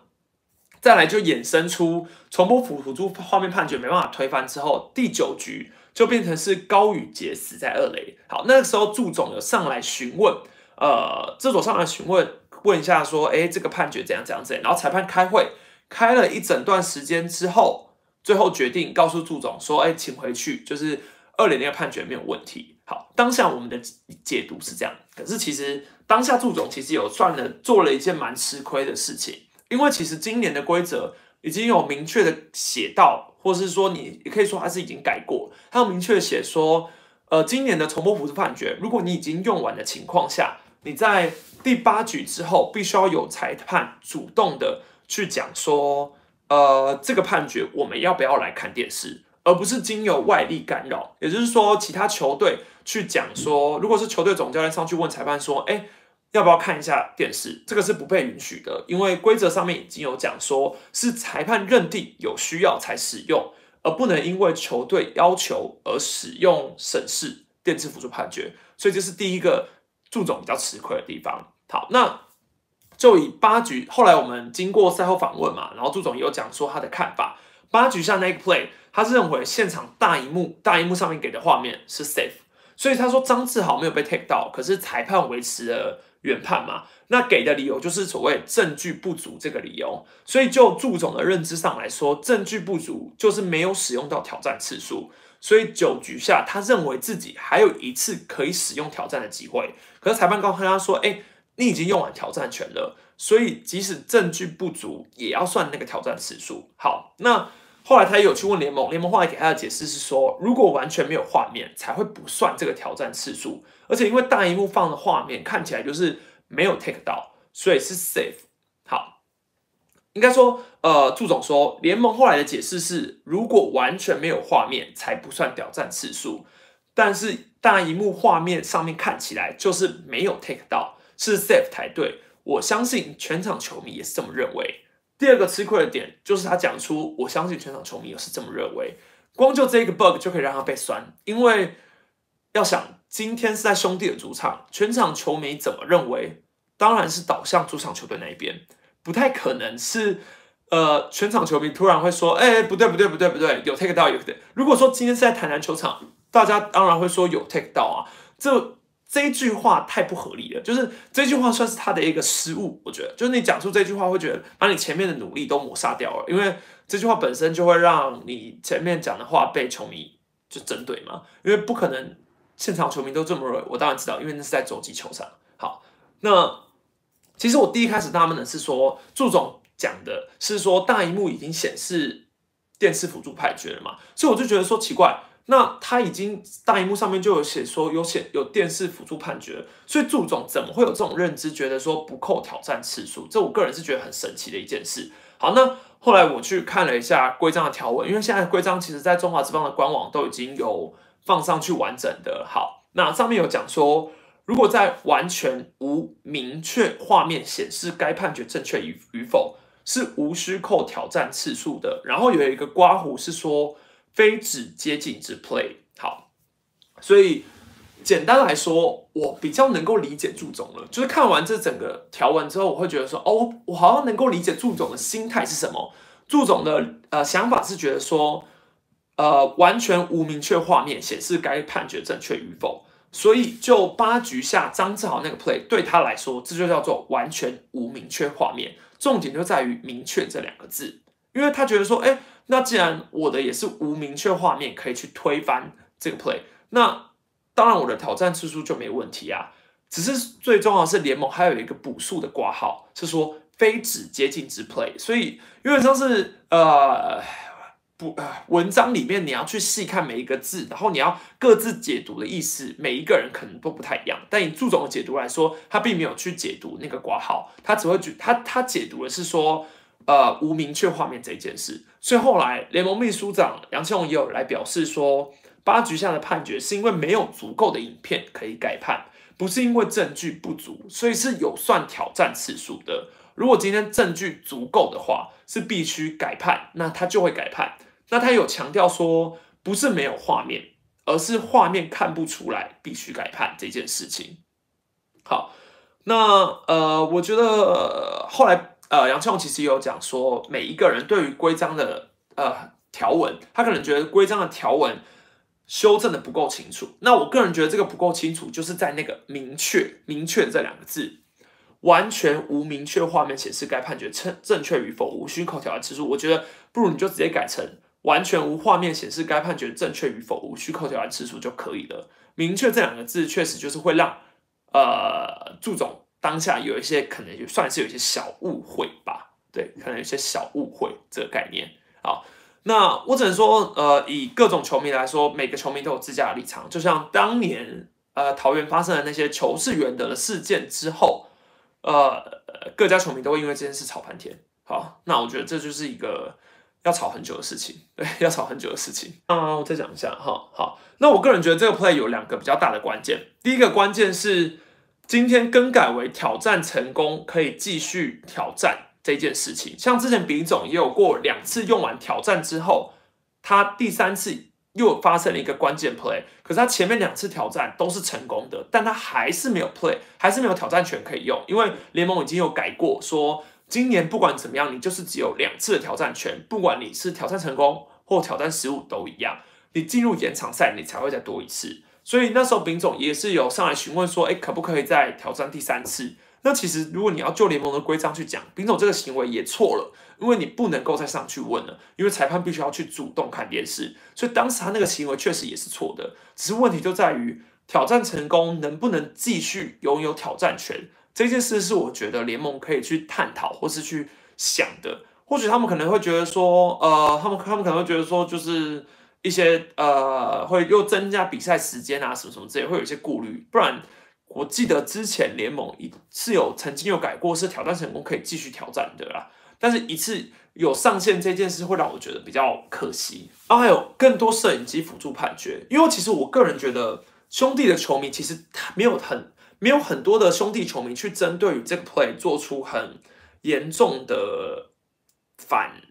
再来就衍生出重播辅辅助画面判决没办法推翻之后，第九局就变成是高宇杰死在二垒。好，那个时候祝总有上来询问，呃，这总上来询问问一下说，哎，这个判决怎样怎样怎样，然后裁判开会开了一整段时间之后。最后决定告诉祝总说：“哎，请回去，就是二连那个判决没有问题。”好，当下我们的解读是这样。可是其实当下祝总其实有算了做了一件蛮吃亏的事情，因为其实今年的规则已经有明确的写到，或是说你也可以说它是已经改过，它有明确写说，呃，今年的重播辅助判决，如果你已经用完的情况下，你在第八局之后，必须要有裁判主动的去讲说，呃，这个判决我们要不要来看电视，而不是经由外力干扰，也就是说，其他球队去讲说，如果是球队总教练上去问裁判说，哎。要不要看一下电视？这个是不被允许的，因为规则上面已经有讲说，是裁判认定有需要才使用，而不能因为球队要求而使用审视电视辅助判决。所以这是第一个祝总比较吃亏的地方。好，那就以八局后来我们经过赛后访问嘛，然后祝总也有讲说他的看法。八局下那个 play，他是认为现场大荧幕大荧幕上面给的画面是 safe，所以他说张志豪没有被 take 到，可是裁判维持了。原判嘛，那给的理由就是所谓证据不足这个理由，所以就祝总的认知上来说，证据不足就是没有使用到挑战次数，所以九局下他认为自己还有一次可以使用挑战的机会，可是裁判告诉他说，哎，你已经用完挑战权了，所以即使证据不足也要算那个挑战次数。好，那后来他也有去问联盟，联盟后来给他的解释是说，如果完全没有画面才会不算这个挑战次数。而且因为大荧幕放的画面看起来就是没有 take 到，所以是 safe。好，应该说，呃，祝总说联盟后来的解释是，如果完全没有画面才不算挑战次数，但是大荧幕画面上面看起来就是没有 take 到，是 safe 才对。我相信全场球迷也是这么认为。第二个吃亏的点就是他讲出，我相信全场球迷也是这么认为。光就这一个 bug 就可以让他被酸，因为要想。今天是在兄弟的主场，全场球迷怎么认为？当然是倒向主场球队那一边，不太可能是呃全场球迷突然会说：“哎，不对不对不对不对，有 take 到有。”如果说今天是在台南球场，大家当然会说有 take 到啊。这这一句话太不合理了，就是这句话算是他的一个失误。我觉得，就是你讲出这句话，会觉得把你前面的努力都抹杀掉了，因为这句话本身就会让你前面讲的话被球迷就针对嘛，因为不可能。现场球迷都这么认为，我当然知道，因为那是在洲际球场。好，那其实我第一开始纳闷的是说，祝总讲的是说大荧幕已经显示电视辅助判决了嘛，所以我就觉得说奇怪，那他已经大荧幕上面就有写说有写有电视辅助判决，所以祝总怎么会有这种认知，觉得说不扣挑战次数？这我个人是觉得很神奇的一件事。好，那后来我去看了一下规章的条文，因为现在规章其实在中华之邦的官网都已经有。放上去完整的，好，那上面有讲说，如果在完全无明确画面显示该判决正确与与否，是无需扣挑战次数的。然后有一个刮胡是说，非只接近之 play，好，所以简单来说，我比较能够理解祝总了。就是看完这整个条文之后，我会觉得说，哦，我好像能够理解祝总的心态是什么。祝总的呃想法是觉得说。呃，完全无明确画面显示该判决正确与否，所以就八局下张志豪那个 play 对他来说，这就叫做完全无明确画面。重点就在于“明确”这两个字，因为他觉得说，哎，那既然我的也是无明确画面，可以去推翻这个 play，那当然我的挑战次数就没问题啊。只是最重要是联盟还有一个补数的挂号，是说非只接近之 play，所以因为像是呃。不，文章里面你要去细看每一个字，然后你要各自解读的意思，每一个人可能都不太一样。但以祝总的解读来说，他并没有去解读那个挂号，他只会觉他他解读的是说，呃，无明确画面这件事。所以后来联盟秘书长杨庆荣也有来表示说，八局下的判决是因为没有足够的影片可以改判，不是因为证据不足，所以是有算挑战次数的。如果今天证据足够的话，是必须改判，那他就会改判。那他有强调说，不是没有画面，而是画面看不出来，必须改判这件事情。好，那呃，我觉得后来呃，杨庆荣其实有讲说，每一个人对于规章的呃条文，他可能觉得规章的条文修正的不够清楚。那我个人觉得这个不够清楚，就是在那个明确、明确这两个字，完全无明确画面显示该判决正正确与否，无需扣条的次数。我觉得不如你就直接改成。完全无画面显示该判决正确与否，无需扣条案次数就可以了。明确这两个字，确实就是会让呃祝总当下有一些可能就算是有一些小误会吧。对，可能有些小误会这个概念。好，那我只能说，呃，以各种球迷来说，每个球迷都有自家的立场。就像当年，呃，桃园发生的那些球是缘得的事件之后，呃，各家球迷都会因为这件事吵翻天。好，那我觉得这就是一个要吵很久的事情，对，要吵很久的事情。啊，我再讲一下，哈，好，那我个人觉得这个 play 有两个比较大的关键。第一个关键是今天更改为挑战成功，可以继续挑战。这件事情，像之前丙总也有过两次用完挑战之后，他第三次又发生了一个关键 play，可是他前面两次挑战都是成功的，但他还是没有 play，还是没有挑战权可以用，因为联盟已经有改过，说今年不管怎么样，你就是只有两次的挑战权，不管你是挑战成功或挑战失误都一样，你进入延长赛你才会再多一次，所以那时候丙总也是有上来询问说，哎，可不可以再挑战第三次？那其实，如果你要就联盟的规章去讲，丙总这个行为也错了，因为你不能够再上去问了，因为裁判必须要去主动看电视，所以当时他那个行为确实也是错的。只是问题就在于挑战成功能不能继续拥有挑战权这件事，是我觉得联盟可以去探讨或是去想的。或许他们可能会觉得说，呃，他们他们可能会觉得说，就是一些呃，会又增加比赛时间啊，什么什么之类，会有一些顾虑，不然。我记得之前联盟一是有曾经有改过，是挑战成功可以继续挑战的啦。但是一次有上线这件事会让我觉得比较可惜。然后还有更多摄影机辅助判决，因为其实我个人觉得兄弟的球迷其实没有很没有很多的兄弟球迷去针对于这个 play 做出很严重的反，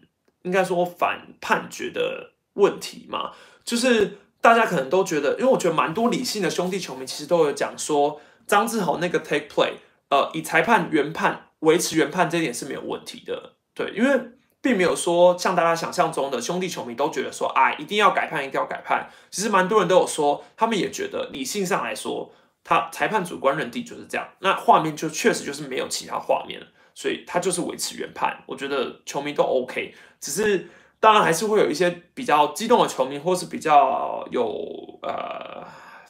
应该说反判决的问题嘛。就是大家可能都觉得，因为我觉得蛮多理性的兄弟球迷其实都有讲说。张志豪那个 take play，呃，以裁判原判维持原判这一点是没有问题的，对，因为并没有说像大家想象中的兄弟球迷都觉得说，啊，一定要改判，一定要改判。其实蛮多人都有说，他们也觉得理性上来说，他裁判主观认定就是这样。那画面就确实就是没有其他画面，所以他就是维持原判。我觉得球迷都 OK，只是当然还是会有一些比较激动的球迷，或是比较有呃。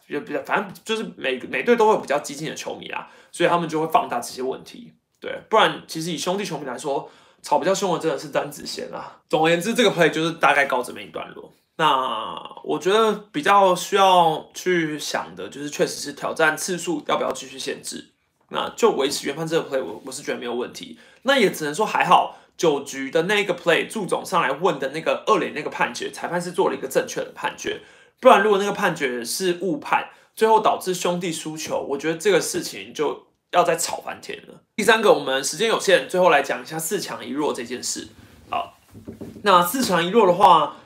比较比较，反正就是每每队都会有比较激进的球迷啊，所以他们就会放大这些问题。对，不然其实以兄弟球迷来说，吵比较凶的真的是詹子贤啊。总而言之，这个 play 就是大概告这么一段落。那我觉得比较需要去想的就是，确实是挑战次数要不要继续限制。那就维持原判这个 play，我我是觉得没有问题。那也只能说还好，九局的那个 play，祝总上来问的那个二垒那个判决，裁判是做了一个正确的判决。不然，如果那个判决是误判，最后导致兄弟输球，我觉得这个事情就要再吵翻天了。第三个，我们时间有限，最后来讲一下四强一弱这件事。好，那四强一弱的话，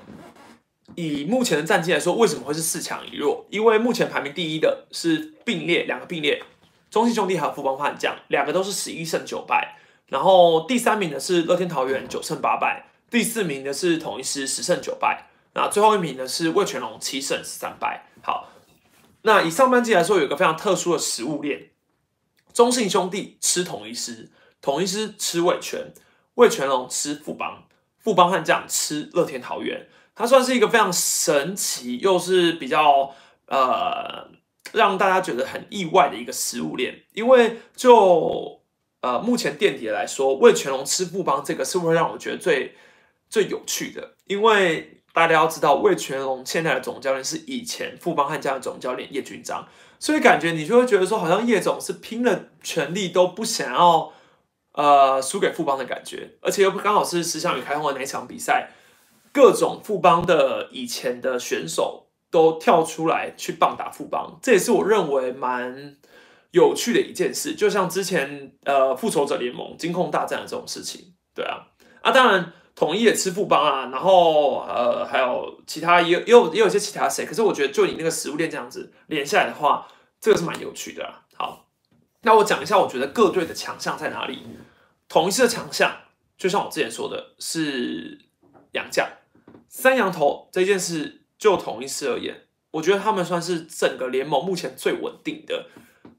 以目前的战绩来说，为什么会是四强一弱？因为目前排名第一的是并列两个并列，中信兄弟还有富邦悍将，两个都是十一胜九败。然后第三名的是乐天桃园九胜八败，第四名的是统一师十胜九败。那最后一名呢是魏全龙七胜十三败。好，那以上半季来说，有一个非常特殊的食物链，中信兄弟吃统一师，统一师吃魏全，魏全龙吃富邦，富邦悍将吃乐天桃园。它算是一个非常神奇，又是比较呃让大家觉得很意外的一个食物链。因为就呃目前垫底来说，魏全龙吃富邦这个是会让我觉得最最有趣的，因为。大家要知道，魏全龙现在的总教练是以前富邦悍将的总教练叶军章，所以感觉你就会觉得说，好像叶总是拼了全力都不想要呃输给富邦的感觉，而且又刚好是石祥宇开轰的那场比赛，各种富邦的以前的选手都跳出来去棒打富邦，这也是我认为蛮有趣的一件事，就像之前呃复仇者联盟金控大战的这种事情，对啊，啊当然。统一也吃富邦啊，然后呃还有其他也也有也有一些其他谁，可是我觉得就你那个食物链这样子连下来的话，这个是蛮有趣的啊。好，那我讲一下我觉得各队的强项在哪里。统一的强项，就像我之前说的，是洋将三羊头这件事，就统一师而言，我觉得他们算是整个联盟目前最稳定的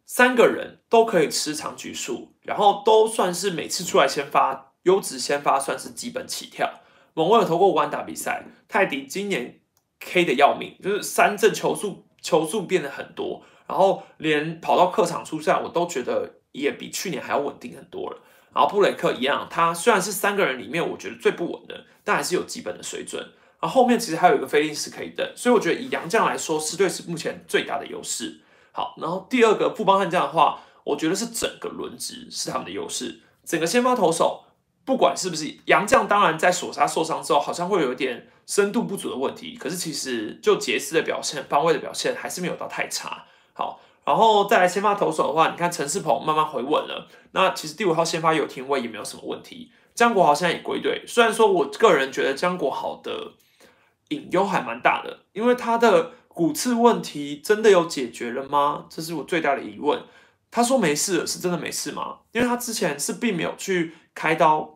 三个人都可以吃长局数，然后都算是每次出来先发。优质先发算是基本起跳。蒙威尔投过五打比赛，泰迪今年 K 的要命，就是三阵球速球速变得很多，然后连跑到客场出赛，我都觉得也比去年还要稳定很多了。然后布雷克一样，他虽然是三个人里面我觉得最不稳的，但还是有基本的水准。然后后面其实还有一个菲利斯可以等，所以我觉得以杨将来说，是队是目前最大的优势。好，然后第二个富邦悍将的话，我觉得是整个轮值是他们的优势，整个先发投手。不管是不是杨将，当然在索沙受伤之后，好像会有一点深度不足的问题。可是其实就杰斯的表现、方位的表现，还是没有到太差。好，然后再来先发投手的话，你看陈世鹏慢慢回稳了。那其实第五号先发有停位也没有什么问题。江国豪现在也归队，虽然说我个人觉得江国豪的隐忧还蛮大的，因为他的骨刺问题真的有解决了吗？这是我最大的疑问。他说没事，是真的没事吗？因为他之前是并没有去开刀。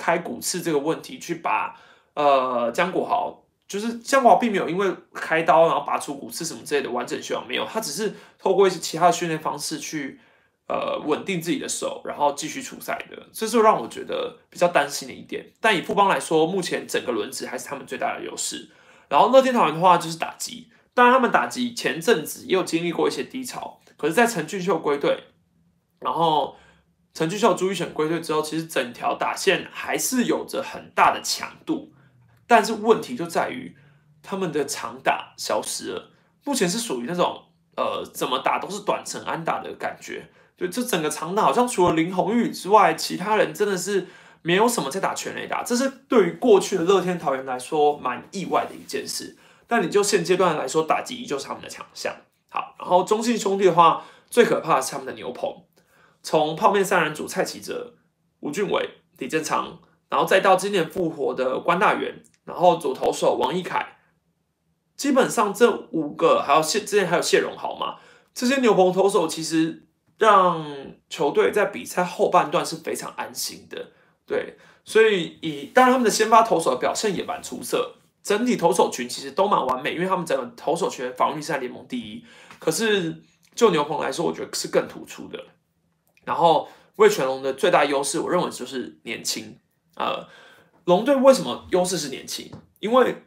开骨刺这个问题，去把呃江国豪，就是江国豪并没有因为开刀然后拔出骨刺什么之类的完整修养没有，他只是透过一些其他的训练方式去呃稳定自己的手，然后继续出赛的，这是让我觉得比较担心的一点。但以富邦来说，目前整个轮值还是他们最大的优势。然后乐天桃园的话就是打击，当然他们打击前阵子也有经历过一些低潮，可是，在陈俊秀归队，然后。陈俊秀、朱一选归队之后，其实整条打线还是有着很大的强度，但是问题就在于他们的长打消失了。目前是属于那种呃，怎么打都是短程安打的感觉。就这整个长打好像除了林红玉之外，其他人真的是没有什么在打全垒打。这是对于过去的乐天桃园来说蛮意外的一件事。但你就现阶段来说，打击依旧是他们的强项。好，然后中信兄弟的话，最可怕的是他们的牛棚。从泡面三人组蔡奇哲、吴俊伟、李正昌，然后再到今年复活的关大元，然后左投手王一凯，基本上这五个还有谢之前还有谢荣豪嘛，这些牛棚投手其实让球队在比赛后半段是非常安心的。对，所以以当然他们的先发投手表现也蛮出色，整体投手群其实都蛮完美，因为他们整个投手群防御率在联盟第一。可是就牛棚来说，我觉得是更突出的。然后魏全龙的最大优势，我认为就是年轻。呃，龙队为什么优势是年轻？因为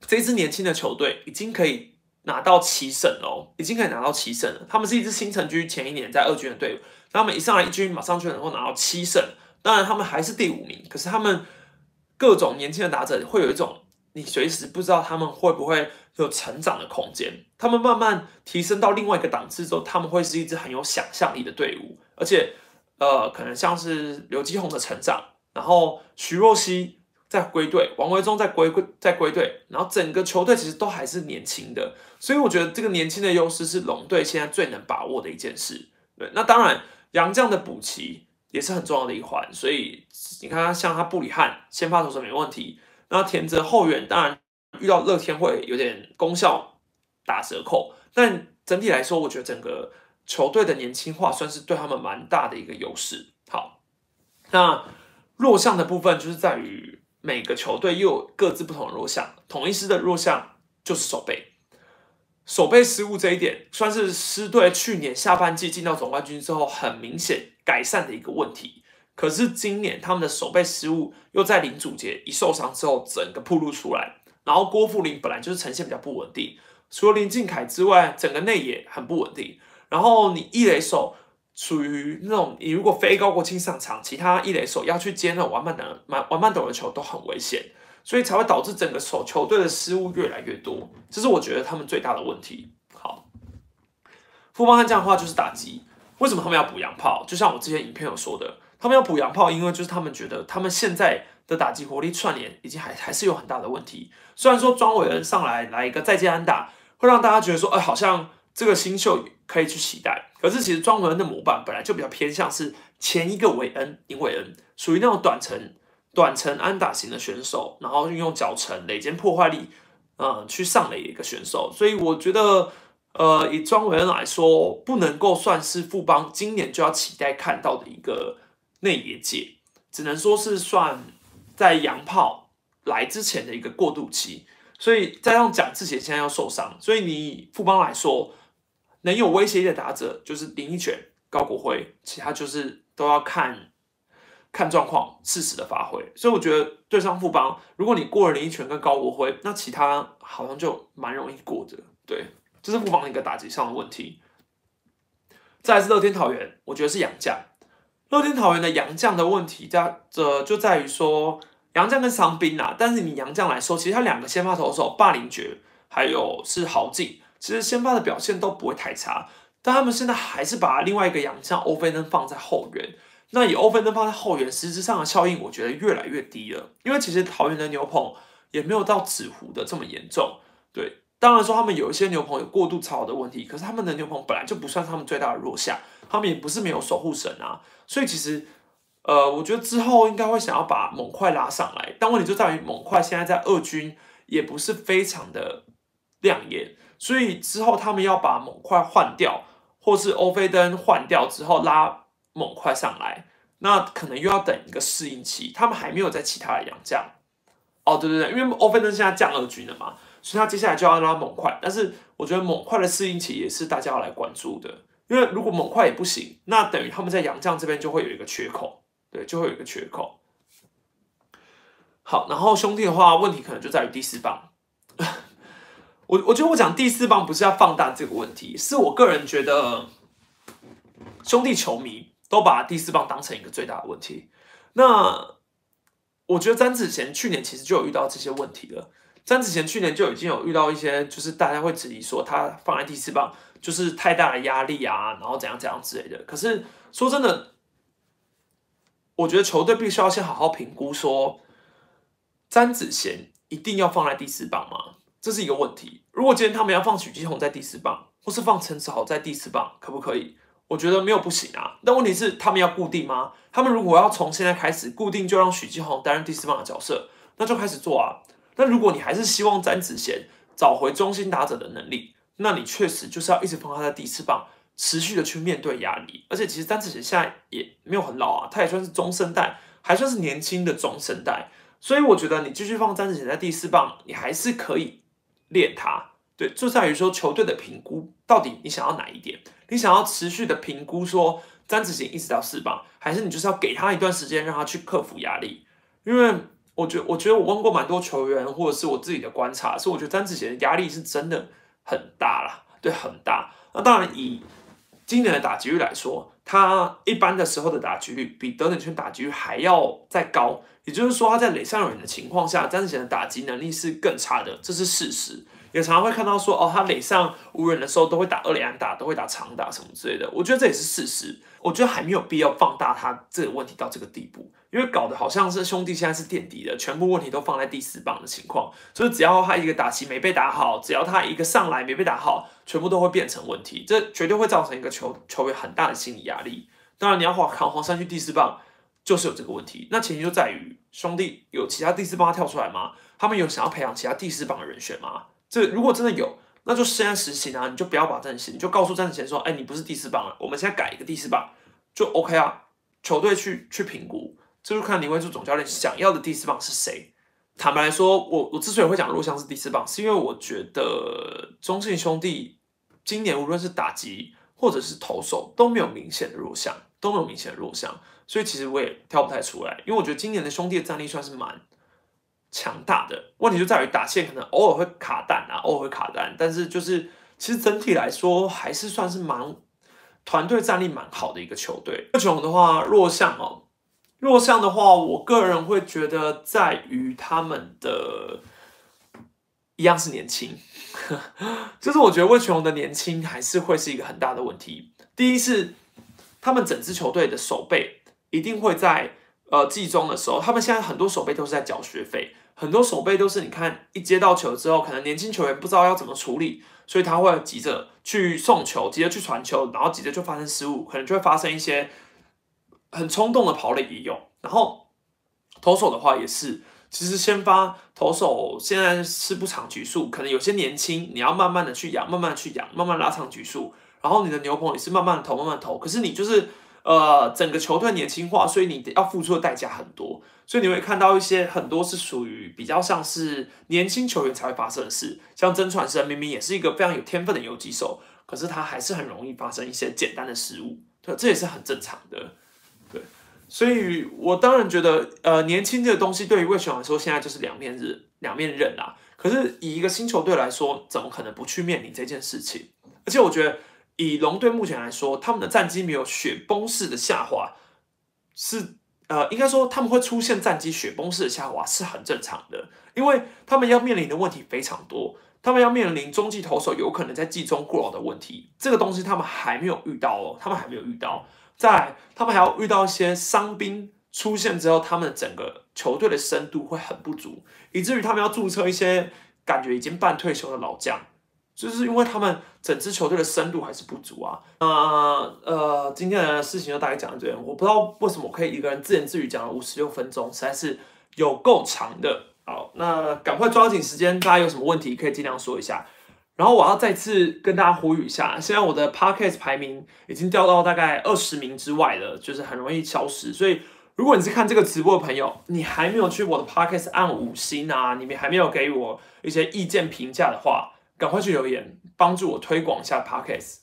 这支年轻的球队已经可以拿到七胜哦，已经可以拿到七胜了。他们是一支新城军前一年在二军的队伍，他们一上来一军马上就能够拿到七胜。当然他们还是第五名，可是他们各种年轻的打者会有一种。你随时不知道他们会不会有成长的空间。他们慢慢提升到另外一个档次之后，他们会是一支很有想象力的队伍。而且，呃，可能像是刘基宏的成长，然后徐若曦在归队，王维忠在归归在归队，然后整个球队其实都还是年轻的。所以我觉得这个年轻的优势是龙队现在最能把握的一件事。对，那当然杨绛的补齐也是很重要的一环。所以你看，像他布里汉先发投手没问题。那田泽后援当然遇到乐天会有点功效打折扣，但整体来说，我觉得整个球队的年轻化算是对他们蛮大的一个优势。好，那弱项的部分就是在于每个球队又有各自不同的弱项，统一师的弱项就是守备，守备失误这一点算是狮队去年下半季进到总冠军之后很明显改善的一个问题。可是今年他们的守备失误又在林祖杰一受伤之后整个暴露出来，然后郭富林本来就是呈现比较不稳定，除了林敬凯之外，整个内野很不稳定。然后你一垒手属于那种你如果非高国庆上场，其他一垒手要去接那种玩慢等、玩玩慢斗的球都很危险，所以才会导致整个手球队的失误越来越多。这是我觉得他们最大的问题。好，富邦悍这样的话就是打击，为什么他们要补洋炮？就像我之前影片有说的。他们要补洋炮，因为就是他们觉得他们现在的打击火力串联已经还还是有很大的问题。虽然说庄伟恩上来来一个再见安打，会让大家觉得说，哎，好像这个新秀可以去期待。可是其实庄伟恩的模板本来就比较偏向是前一个韦恩林伟恩，属于那种短程短程安打型的选手，然后运用脚程垒间破坏力，嗯，去上垒的一个选手。所以我觉得，呃，以庄伟恩来说，不能够算是富邦今年就要期待看到的一个。内野界只能说是算在洋炮来之前的一个过渡期，所以再让蒋志贤现在要受伤，所以你富邦来说能有威胁的打者就是林一泉、高国辉，其他就是都要看看状况，适时的发挥。所以我觉得对上富邦，如果你过了林一泉跟高国辉，那其他好像就蛮容易过的。对，这是富邦的一个打击上的问题。再来是乐天桃园，我觉得是杨将。乐天桃园的杨将的问题在这就在于说杨将跟伤兵啊，但是你杨将来说，其实他两个先发投手霸凌爵还有是豪进，其实先发的表现都不会太差，但他们现在还是把另外一个杨将欧菲登放在后援。那以欧菲登放在后援，实质上的效应我觉得越来越低了，因为其实桃园的牛棚也没有到纸糊的这么严重。对，当然说他们有一些牛棚有过度操的问题，可是他们的牛棚本来就不算他们最大的弱项，他们也不是没有守护神啊。所以其实，呃，我觉得之后应该会想要把猛快拉上来，但问题就在于猛快现在在二军也不是非常的亮眼，所以之后他们要把猛快换掉，或是欧菲登换掉之后拉。猛快上来，那可能又要等一个适应期。他们还没有在其他的洋将哦，对对对，因为欧菲登现在降二军了嘛，所以他接下来就要拉猛快。但是我觉得猛快的适应期也是大家要来关注的，因为如果猛快也不行，那等于他们在洋将这边就会有一个缺口，对，就会有一个缺口。好，然后兄弟的话，问题可能就在于第四棒。我我觉得我讲第四棒不是要放大这个问题，是我个人觉得兄弟球迷。都把第四棒当成一个最大的问题。那我觉得詹子贤去年其实就有遇到这些问题了。詹子贤去年就已经有遇到一些，就是大家会质疑说他放在第四棒就是太大的压力啊，然后怎样怎样之类的。可是说真的，我觉得球队必须要先好好评估说，詹子贤一定要放在第四棒吗？这是一个问题。如果今天他们要放许继宏在第四棒，或是放陈子豪在第四棒，可不可以？我觉得没有不行啊，但问题是他们要固定吗？他们如果要从现在开始固定，就让许继宏担任第四棒的角色，那就开始做啊。那如果你还是希望詹子贤找回中心打者的能力，那你确实就是要一直放他在第四棒，持续的去面对压力。而且其实詹子贤现在也没有很老啊，他也算是中生代，还算是年轻的中生代，所以我觉得你继续放詹子贤在第四棒，你还是可以练他。对，就在于说球队的评估，到底你想要哪一点？你想要持续的评估说詹子贤一直到四棒，还是你就是要给他一段时间让他去克服压力？因为我觉，我觉得我问过蛮多球员，或者是我自己的观察，是我觉得詹子贤的压力是真的很大啦，对，很大。那当然以今年的打击率来说，他一般的时候的打击率比德等圈打击率还要再高，也就是说他在垒上有人的情况下，詹子贤的打击能力是更差的，这是事实。也常常会看到说，哦，他垒上无人的时候都会打二垒安打，都会打长打什么之类的。我觉得这也是事实。我觉得还没有必要放大他这个问题到这个地步，因为搞得好像是兄弟现在是垫底的，全部问题都放在第四棒的情况。所以只要他一个打击没被打好，只要他一个上来没被打好，全部都会变成问题。这绝对会造成一个球球员很大的心理压力。当然，你要黄扛黄山去第四棒，就是有这个问题。那前提就在于兄弟有其他第四棒跳出来吗？他们有想要培养其他第四棒的人选吗？这如果真的有，那就现在实行啊！你就不要把阵型，你就告诉战子贤说：“哎，你不是第四棒了，我们现在改一个第四棒，就 OK 啊。”球队去去评估，就是看林威柱总教练想要的第四棒是谁。坦白来说，我我之所以会讲弱项是第四棒，是因为我觉得中信兄弟今年无论是打击或者是投手都没有明显的弱项，都没有明显的弱项，所以其实我也挑不太出来。因为我觉得今年的兄弟的战力算是蛮。强大的问题就在于打线可能偶尔会卡弹啊，偶尔会卡弹，但是就是其实整体来说还是算是蛮团队战力蛮好的一个球队。这种的话弱项哦，弱项的话，我个人会觉得在于他们的一样是年轻，就是我觉得魏全龙的年轻还是会是一个很大的问题。第一是他们整支球队的守备一定会在。呃，季中的时候，他们现在很多守备都是在缴学费，很多守备都是你看一接到球之后，可能年轻球员不知道要怎么处理，所以他会急着去送球，急着去传球，然后急着就发生失误，可能就会发生一些很冲动的跑垒也有。然后投手的话也是，其实先发投手现在是不长局数，可能有些年轻，你要慢慢的去养，慢慢去养，慢慢拉长局数，然后你的牛棚也是慢慢投，慢慢投，可是你就是。呃，整个球队年轻化，所以你要付出的代价很多，所以你会看到一些很多是属于比较像是年轻球员才会发生的事，像曾传生明明也是一个非常有天分的游击手，可是他还是很容易发生一些简单的失误，对，这也是很正常的，所以我当然觉得，呃，年轻这个东西对于魏雄来说，现在就是两面刃，两面刃啦。可是以一个新球队来说，怎么可能不去面临这件事情？而且我觉得。以龙队目前来说，他们的战绩没有雪崩式的下滑，是呃，应该说他们会出现战绩雪崩式的下滑是很正常的，因为他们要面临的问题非常多，他们要面临中继投手有可能在季中过劳的问题，这个东西他们还没有遇到哦，他们还没有遇到。再，他们还要遇到一些伤兵出现之后，他们整个球队的深度会很不足，以至于他们要注册一些感觉已经半退休的老将。就是因为他们整支球队的深度还是不足啊。那呃，今天的事情就大概讲到这边。我不知道为什么我可以一个人自言自语讲了五十六分钟，实在是有够长的。好，那赶快抓紧时间，大家有什么问题可以尽量说一下。然后我要再次跟大家呼吁一下，现在我的 podcast 排名已经掉到大概二十名之外了，就是很容易消失。所以如果你是看这个直播的朋友，你还没有去我的 podcast 按五星啊，你们还没有给我一些意见评价的话。赶快去留言，帮助我推广一下 podcast。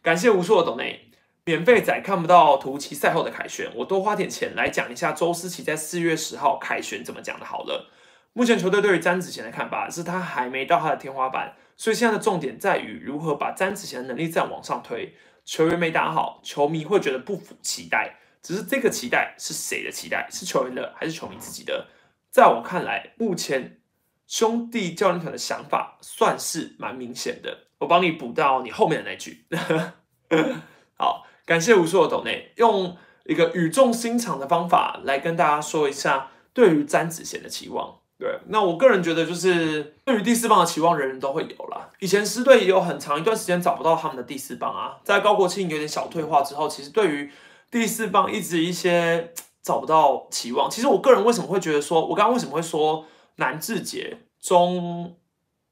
感谢无数的懂内，免费仔看不到图奇赛后的凯旋，我多花点钱来讲一下周思琪在四月十号凯旋怎么讲的。好了，目前球队对于詹子贤的看法是他还没到他的天花板，所以现在的重点在于如何把詹子贤的能力再往上推。球员没打好，球迷会觉得不符期待，只是这个期待是谁的期待？是球员的还是球迷自己的？在我看来，目前。兄弟教练团的想法算是蛮明显的，我帮你补到你后面的那句。好，感谢无数的抖内，用一个语重心长的方法来跟大家说一下对于詹子贤的期望。对，那我个人觉得就是对于第四棒的期望，人人都会有啦。以前师队也有很长一段时间找不到他们的第四棒啊，在高国庆有点小退化之后，其实对于第四棒一直一些找不到期望。其实我个人为什么会觉得说，我刚刚为什么会说？南志杰、中，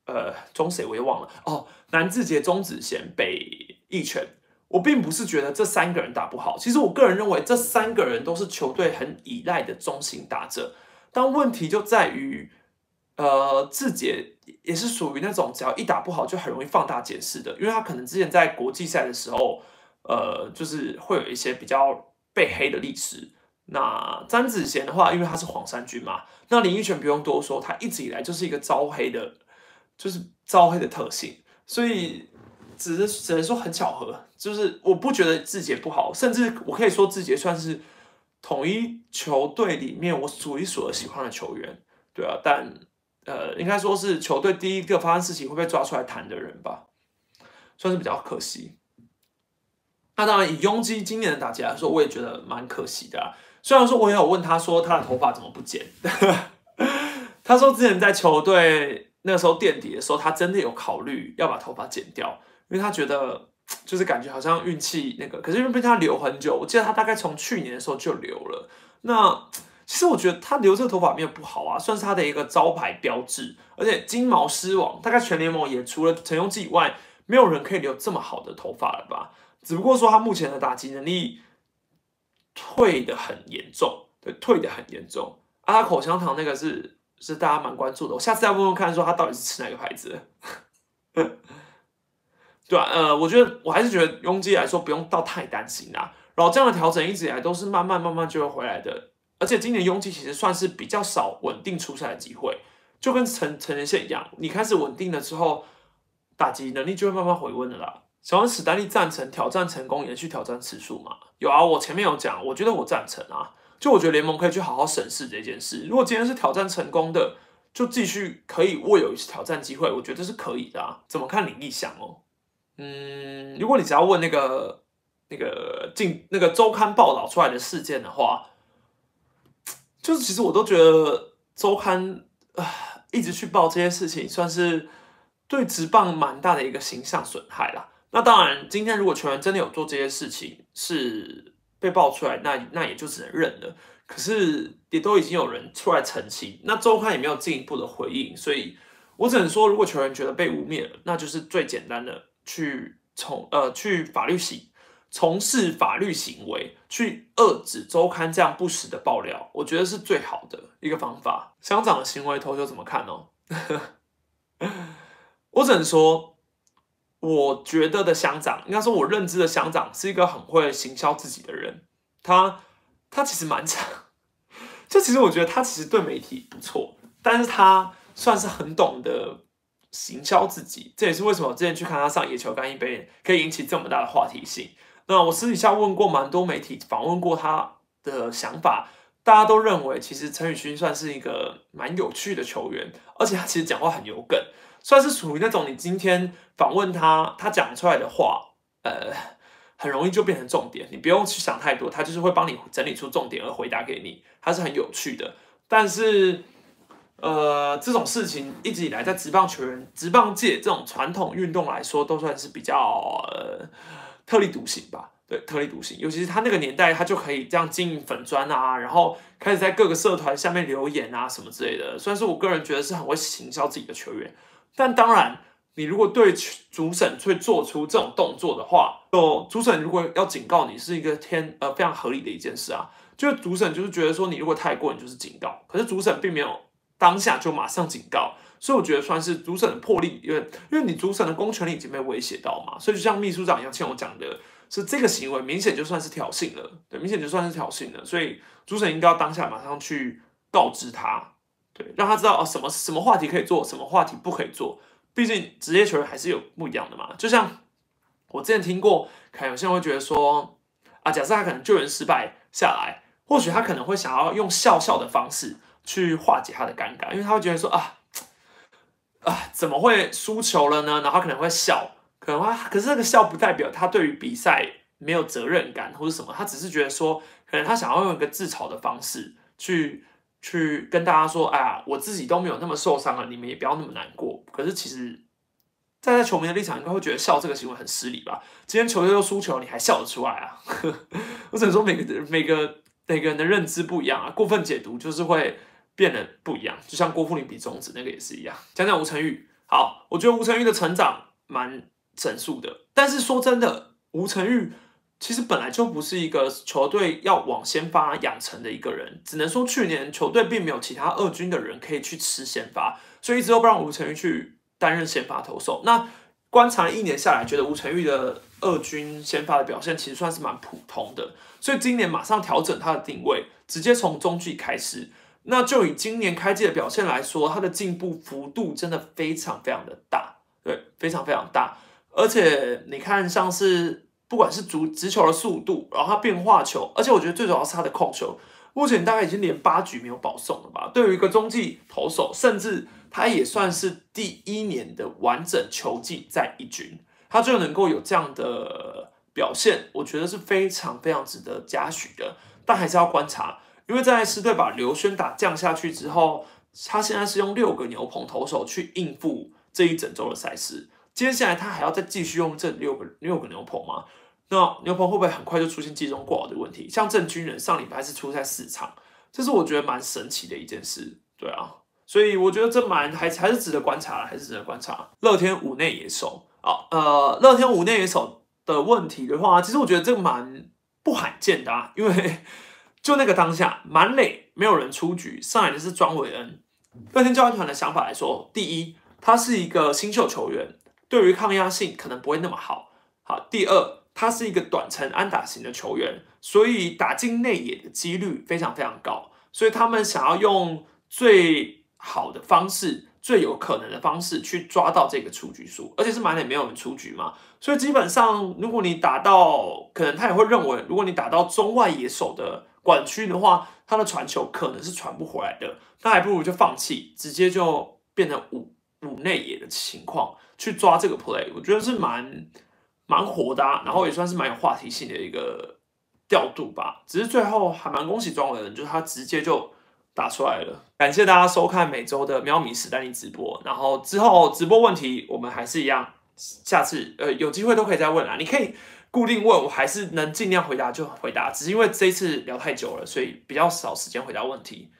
呃，中谁我也忘了哦。南志杰、中子贤、北义全，我并不是觉得这三个人打不好。其实我个人认为，这三个人都是球队很依赖的中型打者。但问题就在于，呃，志杰也是属于那种只要一打不好就很容易放大解释的，因为他可能之前在国际赛的时候，呃，就是会有一些比较被黑的历史。那詹子贤的话，因为他是黄衫军嘛，那林奕泉不用多说，他一直以来就是一个招黑的，就是招黑的特性，所以只是只能说很巧合，就是我不觉得志杰不好，甚至我可以说志杰算是统一球队里面我数一数二喜欢的球员，对啊，但呃，应该说是球队第一个发生事情会被抓出来谈的人吧，算是比较可惜。那当然，以拥基今年的打击来说，我也觉得蛮可惜的啊。虽然说，我也有问他说他的头发怎么不剪，他说之前在球队那个时候垫底的时候，他真的有考虑要把头发剪掉，因为他觉得就是感觉好像运气那个，可是因为被他留很久，我记得他大概从去年的时候就留了。那其实我觉得他留这个头发没有不好啊，算是他的一个招牌标志。而且金毛狮王大概全联盟也除了陈庸基以外，没有人可以留这么好的头发了吧？只不过说他目前的打击能力。退的很严重，对，退的很严重。啊，他口香糖那个是是大家蛮关注的，我下次再问问看，说他到底是吃哪个牌子。对啊，呃，我觉得我还是觉得拥挤来说不用到太担心啦。然后这样的调整一直以来都是慢慢慢慢就会回来的，而且今年拥挤其实算是比较少稳定出赛的机会，就跟成成人线一样，你开始稳定了之后，打击能力就会慢慢回温的啦。小王史丹利赞成挑战成功延续挑战次数吗？有啊，我前面有讲，我觉得我赞成啊。就我觉得联盟可以去好好审视这件事。如果今天是挑战成功的，就继续可以握有一次挑战机会，我觉得是可以的啊。怎么看李立翔哦？嗯，如果你只要问那个那个进那个周刊报道出来的事件的话，就是其实我都觉得周刊啊一直去报这些事情，算是对职棒蛮大的一个形象损害啦。那当然，今天如果球员真的有做这些事情，是被爆出来，那那也就只能认了。可是也都已经有人出来澄清，那周刊也没有进一步的回应，所以我只能说，如果球员觉得被污蔑了，那就是最简单的去从呃去法律行从事法律行为，去遏制周刊这样不实的爆料，我觉得是最好的一个方法。乡长的行为，投球怎么看哦？我只能说。我觉得的乡长，应该说我认知的乡长是一个很会行销自己的人。他他其实蛮强，就其实我觉得他其实对媒体不错，但是他算是很懂得行销自己。这也是为什么我之前去看他上野球干一杯可以引起这么大的话题性。那我私底下问过蛮多媒体，访问过他的想法，大家都认为其实陈宇勋算是一个蛮有趣的球员，而且他其实讲话很有梗，算是属于那种你今天访问他，他讲出来的话，呃，很容易就变成重点，你不用去想太多，他就是会帮你整理出重点而回答给你，他是很有趣的。但是，呃，这种事情一直以来在职棒球员、职棒界这种传统运动来说，都算是比较呃特立独行吧。对，特立独行，尤其是他那个年代，他就可以这样经营粉砖啊，然后开始在各个社团下面留言啊什么之类的。虽然说我个人觉得是很会行销自己的球员，但当然，你如果对主审会做出这种动作的话，就主审如果要警告你，是一个天呃非常合理的一件事啊。就是主审就是觉得说你如果太过，你就是警告。可是主审并没有当下就马上警告，所以我觉得算是主审的魄力，因为因为你主审的公权力已经被威胁到嘛，所以就像秘书长杨倩我讲的。是这个行为明显就算是挑衅了，对，明显就算是挑衅了，所以主审应该要当下马上去告知他，对，让他知道哦什么什么话题可以做，什么话题不可以做。毕竟职业球员还是有不一样的嘛。就像我之前听过，可能有些人会觉得说，啊，假设他可能救援失败下来，或许他可能会想要用笑笑的方式去化解他的尴尬，因为他会觉得说啊啊怎么会输球了呢？然后可能会笑。可能啊，可是那个笑不代表他对于比赛没有责任感或者什么，他只是觉得说，可能他想要用一个自嘲的方式去去跟大家说，哎呀，我自己都没有那么受伤了，你们也不要那么难过。可是其实站在球迷的立场，应该会觉得笑这个行为很失礼吧？今天球队又输球，你还笑得出来啊？我只能说每个每个每个人的认知不一样啊，过分解读就是会变得不一样。就像郭富林比中指那个也是一样。讲讲吴成玉，好，我觉得吴成玉的成长蛮。整数的，但是说真的，吴成玉其实本来就不是一个球队要往先发养成的一个人，只能说去年球队并没有其他二军的人可以去吃先发，所以一直都不让吴成玉去担任先发投手。那观察一年下来，觉得吴成玉的二军先发的表现其实算是蛮普通的，所以今年马上调整他的定位，直接从中继开始。那就以今年开季的表现来说，他的进步幅度真的非常非常的大，对，非常非常大。而且你看，像是不管是足直球的速度，然后他变化球，而且我觉得最主要是他的控球，目前大概已经连八局没有保送了吧？对于一个中继投手，甚至他也算是第一年的完整球季在一军，他就能够有这样的表现，我觉得是非常非常值得嘉许的。但还是要观察，因为在狮队把刘轩打降下去之后，他现在是用六个牛棚投手去应付这一整周的赛事。接下来他还要再继续用这六个六个牛棚吗？那牛棚会不会很快就出现集中挂的问题？像郑军人上礼拜是出在四场，这是我觉得蛮神奇的一件事。对啊，所以我觉得这蛮还还是值得观察，还是值得观察。乐天五内野手啊，呃，乐天五内野手的问题的话，其实我觉得这个蛮不罕见的啊，因为就那个当下满垒没有人出局，上来的是庄伟恩。乐天教练团的想法来说，第一，他是一个新秀球员。对于抗压性可能不会那么好。好，第二，他是一个短程安打型的球员，所以打进内野的几率非常非常高。所以他们想要用最好的方式、最有可能的方式去抓到这个出局数，而且是满垒没有人出局嘛。所以基本上，如果你打到，可能他也会认为，如果你打到中外野手的管区的话，他的传球可能是传不回来的，那还不如就放弃，直接就变成五五内野的情况。去抓这个 play，我觉得是蛮蛮火的，然后也算是蛮有话题性的一个调度吧。只是最后还蛮恭喜庄伟人，就是他直接就打出来了。感谢大家收看每周的喵米史丹尼直播，然后之后直播问题我们还是一样，下次呃有机会都可以再问啊。你可以固定问，我还是能尽量回答就回答。只是因为这一次聊太久了，所以比较少时间回答问题。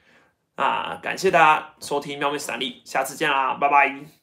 啊，感谢大家收听喵米史丹利，下次见啦，拜拜。